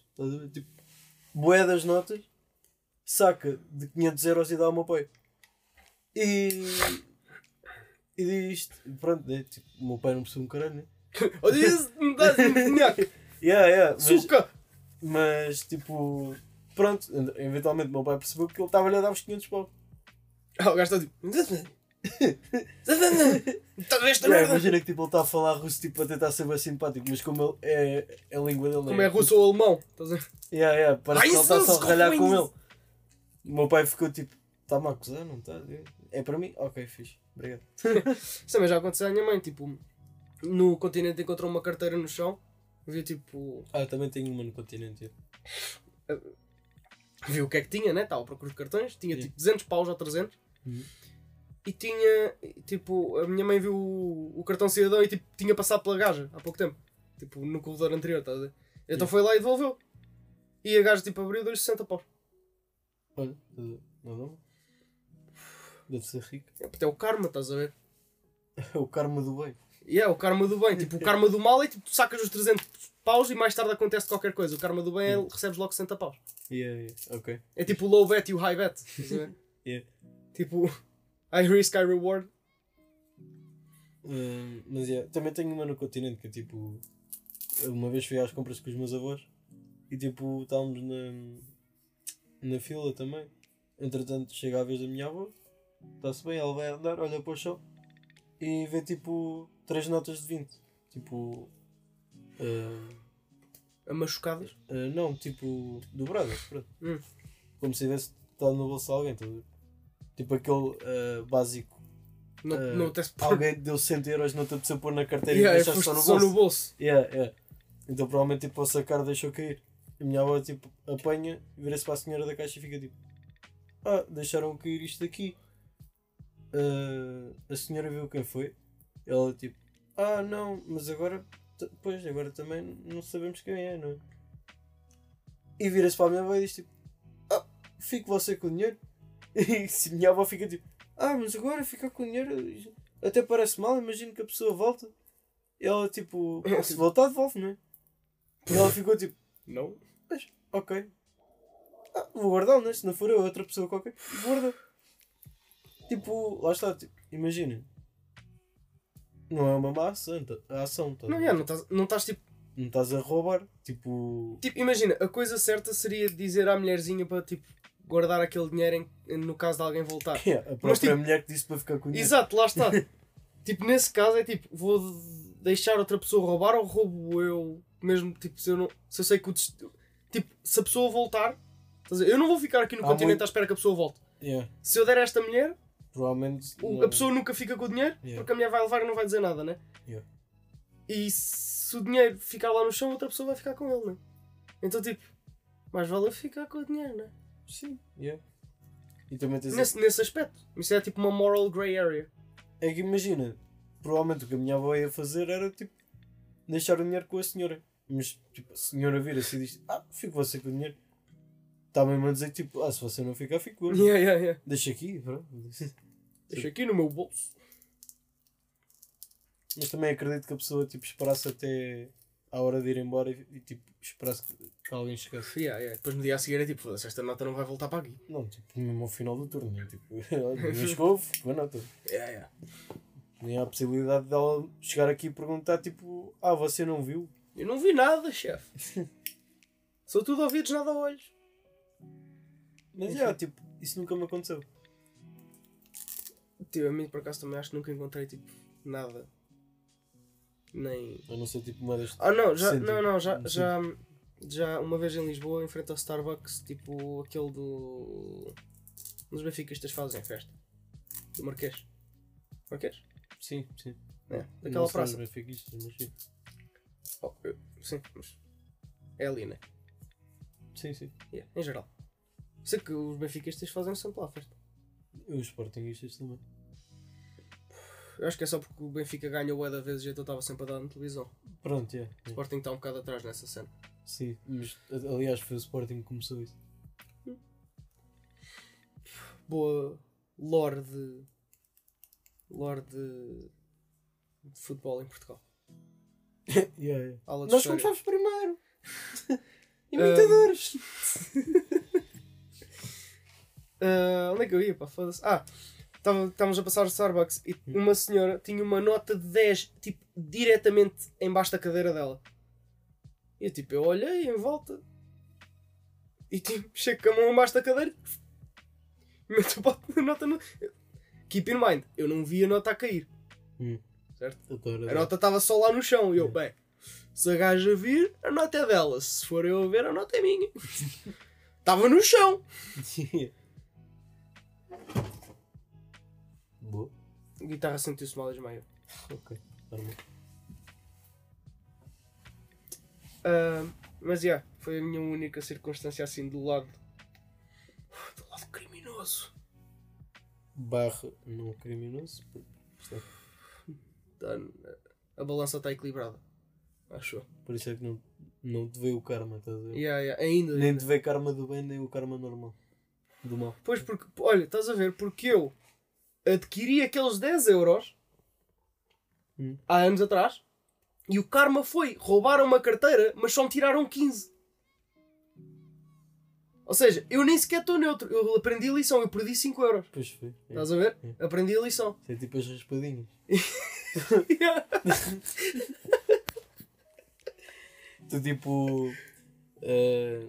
Tipo, bué das notas, saca de 500 euros e dá ao meu pai. E. E diz isto, pronto, né? Tipo, o meu pai não percebe um caralho, né? Olha isso, me dá dinheiro. Yeah, yeah, mas, Suca! mas tipo, pronto, eventualmente o meu pai percebeu que ele estava-lhe a dar os 500 pau. Ah, o gajo está tipo. Esta Yeah, imagina que tipo, ele está a falar russo tipo, a tentar ser bem simpático, mas como ele é, é a língua dele. Como é russo ou alemão? Estás a ver? Yeah, yeah, parece Ai, que ele está só a ralhar com ele. O meu pai ficou tipo, está-me a acusar, não está? É para mim? Ok, fixe, obrigado. Isso também já aconteceu à minha mãe. Tipo, no continente encontrou uma carteira no chão. Viu tipo. Ah, também tenho uma no continente. Viu o que é que tinha, né? Estava à procura de cartões. Tinha Sim. tipo 200 paus ou 300. Uhum. E tinha. Tipo, a minha mãe viu o, o cartão cidadão e tipo, tinha passado pela gaja há pouco tempo. Tipo, no corredor anterior, estás a ver? Então Sim. foi lá e devolveu. E a gaja tipo abriu e deu 60 paus. Olha, não dá Deve ser rico. É, porque é o karma, estás a ver? É o karma do bem. E é o karma do bem. Tipo, o karma do mal é tipo, tu sacas os 300 paus e mais tarde acontece qualquer coisa. O karma do bem é recebes logo 60 paus. Yeah, yeah, ok. É tipo o low bet e o high bet. estás a ver? Yeah. Tipo, high risk, high reward. Hum, mas yeah, também tenho uma no continente que é tipo. Uma vez fui às compras com os meus avós e tipo estávamos na, na fila também. Entretanto chega a vez da minha avó, está-se bem, ela vai andar, olha para o chão e vê tipo três notas de 20. Tipo. A machucadas. ah, não, tipo dobradas, pronto. Hum. Como se tivesse estado no bolso de alguém, a ver? Tipo aquele ah, básico. Não, Ah, não Alguém deu 100 euros, não te apeteceu pôr na carteira Yeah, e deixaste só no bolso. só no bolso. Yeah, yeah. Então provavelmente tipo, ao sacar deixou cair. A minha avó tipo apanha, vira-se para a senhora da caixa e fica tipo Ah, deixaram cair isto aqui. Ah, a senhora viu quem foi. Ela tipo Ah não, mas agora pois agora também não sabemos quem é, não é? E vira-se para a minha avó e diz tipo Ah, fique você com o dinheiro. E se minha avó fica tipo Ah, mas agora ficar com o dinheiro até parece mal, imagino que a pessoa volta. E ela tipo, se voltar devolve, não é? E ela ficou tipo, Não. ok. Ah, vou guardar, né? Se não for eu, outra pessoa qualquer, guarda. Tipo, lá está, tipo, imagina. Não é uma má ação, tá- a ação, tá? Não, yeah, não estás não estás tipo. Não estás a roubar, tipo. Tipo, imagina, a coisa certa seria dizer à mulherzinha para tipo guardar aquele dinheiro em, no caso de alguém voltar. Yeah, a própria tipo- mulher que disse para ficar com dinheiro. Exato, lá está. tipo, nesse caso é tipo, vou deixar outra pessoa roubar ou roubo eu mesmo, tipo, se eu, não, se eu sei que o Tipo, se a pessoa voltar, eu não vou ficar aqui no Há continente muito- à espera que a pessoa volte. Yeah, Se eu der a esta mulher, provavelmente. o- a pessoa nunca fica com o dinheiro, Yeah. porque a mulher vai levar e não vai dizer nada, né? Yeah. E se o dinheiro ficar lá no chão, outra pessoa vai ficar com ele, né? Então, tipo, mais vale ficar com o dinheiro, né? Sim, yeah. E também tens Nesse, nesse aspecto. Isso é tipo uma moral grey area. É que imagina, provavelmente o que a minha avó ia fazer era tipo deixar o dinheiro com a senhora. Mas tipo, a senhora vira-se e diz: Ah, fico você com o dinheiro. Está mesmo a dizer tipo, ah, se você não ficar, fico eu. Yeah, yeah, yeah. Deixa aqui, pronto. Deixa aqui no meu bolso. Mas também acredito que a pessoa tipo esperasse até à hora de ir embora e, e, tipo esperasse que, que alguém chegasse. Yeah, yeah. Depois no dia a seguir é tipo, foda-se, esta nota não vai voltar para aqui. Não, tipo, mesmo ao final do turno. né? Tipo, não chegou, ficou a nota. Yeah, yeah. Nem há a possibilidade dela chegar aqui e perguntar tipo, ah, você não viu? Eu não vi nada, chefe. Sou tudo ouvidos, nada olhos. Mas já, tipo, isso nunca me aconteceu. Tipo, a mim por acaso também acho que nunca encontrei tipo nada. Nem. A não ser tipo uma das. Ah não, já, não, não, já, já, já uma vez em Lisboa, em frente ao Starbucks, tipo aquele do. Nos benfiquistas fazem festa. Do Marquês. Marquês? Sim, sim. É, daquela Não praça. sei os benfiquistas, mas sim. Oh, eu- sim, mas. É ali, né? Sim, sim. Yeah, em geral. Sei que os benfiquistas fazem sempre lá festa. Os sportinguistas também. Eu acho que é só porque o Benfica ganha o da vezes e então estava sempre a dar na televisão. Pronto, é. O Sporting está um bocado atrás nessa cena. Sim, mas aliás foi o Sporting que começou isso. Boa lore de. lore de. de futebol em Portugal. Yeah, yeah. Nós história. começámos primeiro. Imitadores. Ah, onde é que eu ia? Pá, foda-se. Ah, estávamos a passar o Starbucks e uma senhora tinha uma nota de 10, tipo, diretamente embaixo da cadeira dela. E eu, tipo, eu olhei em volta e tipo, chego com a mão embaixo da cadeira e meto a nota no... Keep in mind, eu não vi a nota a cair. Hum. Certo? A nota estava só lá no chão e eu, bem, se a gaja vir, a nota é dela. Se for eu a ver, a nota é minha. Estava no chão. Boa. A guitarra sentiu-se mal desmaiou. Ok. Normal. Ah, mas, já, foi a minha única circunstância assim do lado... Do lado criminoso. Barra não criminoso. É- Tá- a balança está equilibrada. Acho. Por isso é que não, não te veio o karma, estás a ver? Yeah, yeah, ainda. Nem te veio karma do bem, nem o karma normal. Do mal. Pois, porque, olha, estás a ver, porque eu adquiri aqueles 10 euros Hum. há anos atrás e o karma foi roubaram uma carteira, mas só me tiraram 15. Ou seja, eu nem sequer estou neutro. Eu aprendi a lição, eu perdi 5 euros. Pois foi. É. Estás a ver? É. Aprendi a lição. Isso é tipo as raspadinhas. Tu tipo. eh,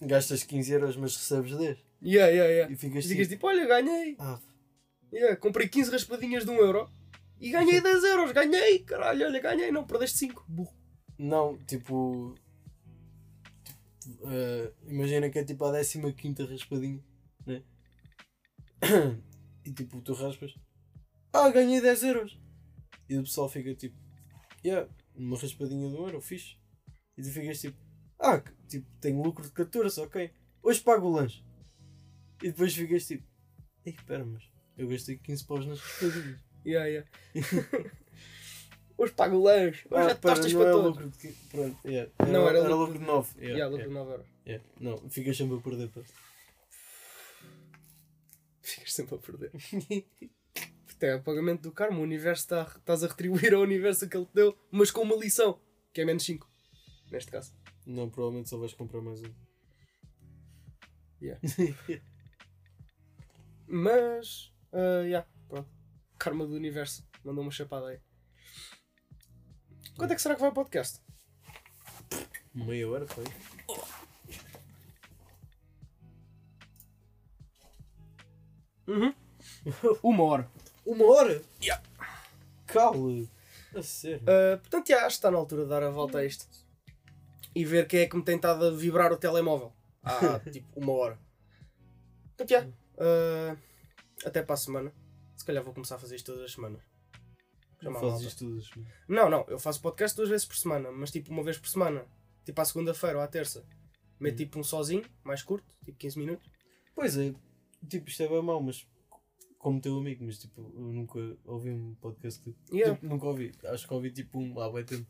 gastas 15 euros, mas recebes 10. Yeah, yeah, yeah. E ficas Ficas tipo. tipo, olha, ganhei. Ah, Yeah, comprei 15 raspadinhas de 1 euro e ganhei 10 euros. Ganhei, caralho, olha, ganhei. Não, perdeste 5. Burro. não, tipo. tipo, eh, imagina que é tipo a 15 raspadinha, né? E tipo, tu raspas. Ah, ganhei 10 euros. E o pessoal fica tipo. Yeah, uma raspadinha de um euro, fixe. E tu ficas tipo. Ah, tipo, tenho lucro de 14, ok. Hoje pago o lanche. E depois ficas tipo. Ei, espera, mas eu gastei 15 paus nas raspadinhas. Yeah, yeah. Hoje pago o lanche. Hoje Ah, é pera, tostas não para é todos. lucro de. Pronto, yeah. Não, era era lucro de 9. Yeah, Yeah, lucro de yeah, 9 euros. yeah. Não, ficas sempre a perder. pá. Ficas sempre a perder. É o pagamento do karma. O universo está, estás a retribuir ao universo que ele te deu, mas com uma lição, que é menos 5. Neste caso. Não, provavelmente só vais comprar mais um. Yeah. Mas, ah, yeah, pronto. Karma do universo. Mandou uma chapada aí. Quanto é que será que vai o podcast? Meia hora, foi. Uhum. Uma hora. Uma hora? Yeah. Cala! A sério? Uh, portanto, já, acho que está na altura de dar a volta a isto e ver quem é que me tem estado a vibrar o telemóvel há tipo uma hora. Portanto, já, uh, até para a semana. Se calhar vou começar a fazer isto todas as semanas. Não fazes isto tudo assim. Não, não, eu faço podcast duas vezes por semana, mas tipo uma vez por semana, tipo à segunda-feira ou à terça. Meto tipo um sozinho, mais curto, tipo 15 minutos. Pois é, tipo, isto é bem mau, mas como teu amigo, mas tipo, eu nunca ouvi um podcast teu. Yeah. Tipo, nunca ouvi. Acho que ouvi tipo um há bem tempo.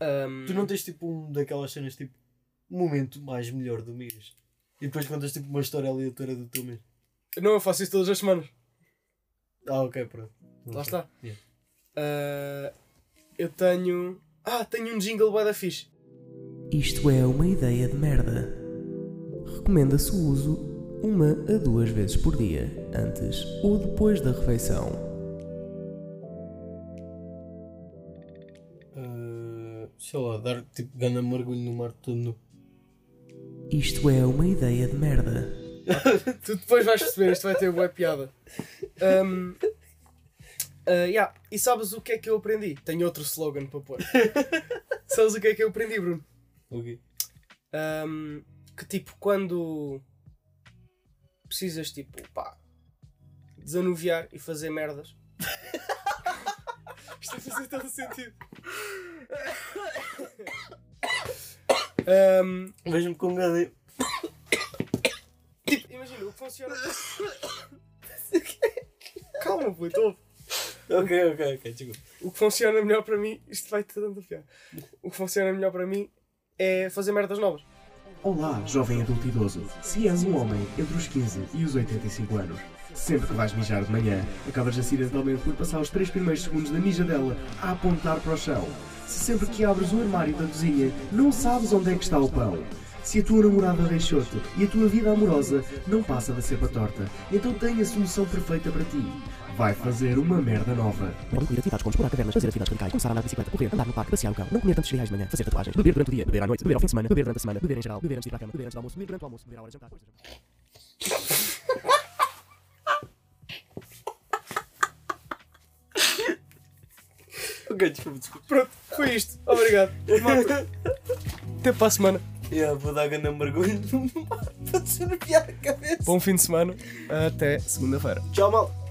Um, Tu não tens tipo um daquelas cenas tipo momento mais melhor do mês. E depois contas tipo uma história aleatória do teu mês. não, eu faço isso todas as semanas. Ah, ok, pronto. Lá está. Yeah. Uh, eu tenho. Ah, tenho um jingle bué da fixe. Isto é uma ideia de merda. Recomenda-se o uso uma a duas vezes por dia, antes ou depois da refeição. Ah, sei lá, dar tipo gana mergulho no mar todo nu. Isto é uma ideia de merda. Tu depois vais perceber, isto vai ter boa piada. Um, uh, yeah. E sabes o que é que eu aprendi? Tenho outro slogan para pôr. sabes o que é que eu aprendi, Bruno? Ok. Um, que tipo, quando precisas tipo, pá, desanuviar e fazer merdas. Isto vai fazer todo sentido. Um, Vejo-me com gana. tipo, imagina, o que funciona. Calma, puto, ouve. Ok, ok, ok, desculpa. O que funciona melhor para mim, isto vai ter tanta piada. O que funciona melhor para mim é fazer merdas novas. Olá, jovem adulto idoso. Se és um homem entre os 15 e os 85 anos, sempre que vais mijar de manhã, acabas acidentalmente por passar os 3 primeiros segundos da mijadela a apontar para o chão. Se sempre que abres o armário da cozinha não sabes onde é que está o pão. Se a tua namorada deixou-te e a tua vida amorosa não passa da cepa torta, então tem a solução perfeita para ti. Vai fazer uma merda nova. Pode incluir atividades como explorar cavernas, fazer atividades radicais, começar a andar de bicicleta, correr, andar no parque, passear o cão, não comer tantos cereais de manhã, fazer tatuagens, beber durante o dia, beber à noite, beber ao fim de semana, beber durante a semana, beber em geral, beber antes de ir para a cama, beber antes do almoço, beber durante o almoço, beber à hora de jantar. depois de jantar. Ok, desculpa, desculpa. Pronto, foi isto. Obrigado. Malta. Até para a semana. Yeah, vou dar grande mergulho. Pode ser a piada a cabeça. Bom fim de semana. Até segunda-feira. Tchau, mal.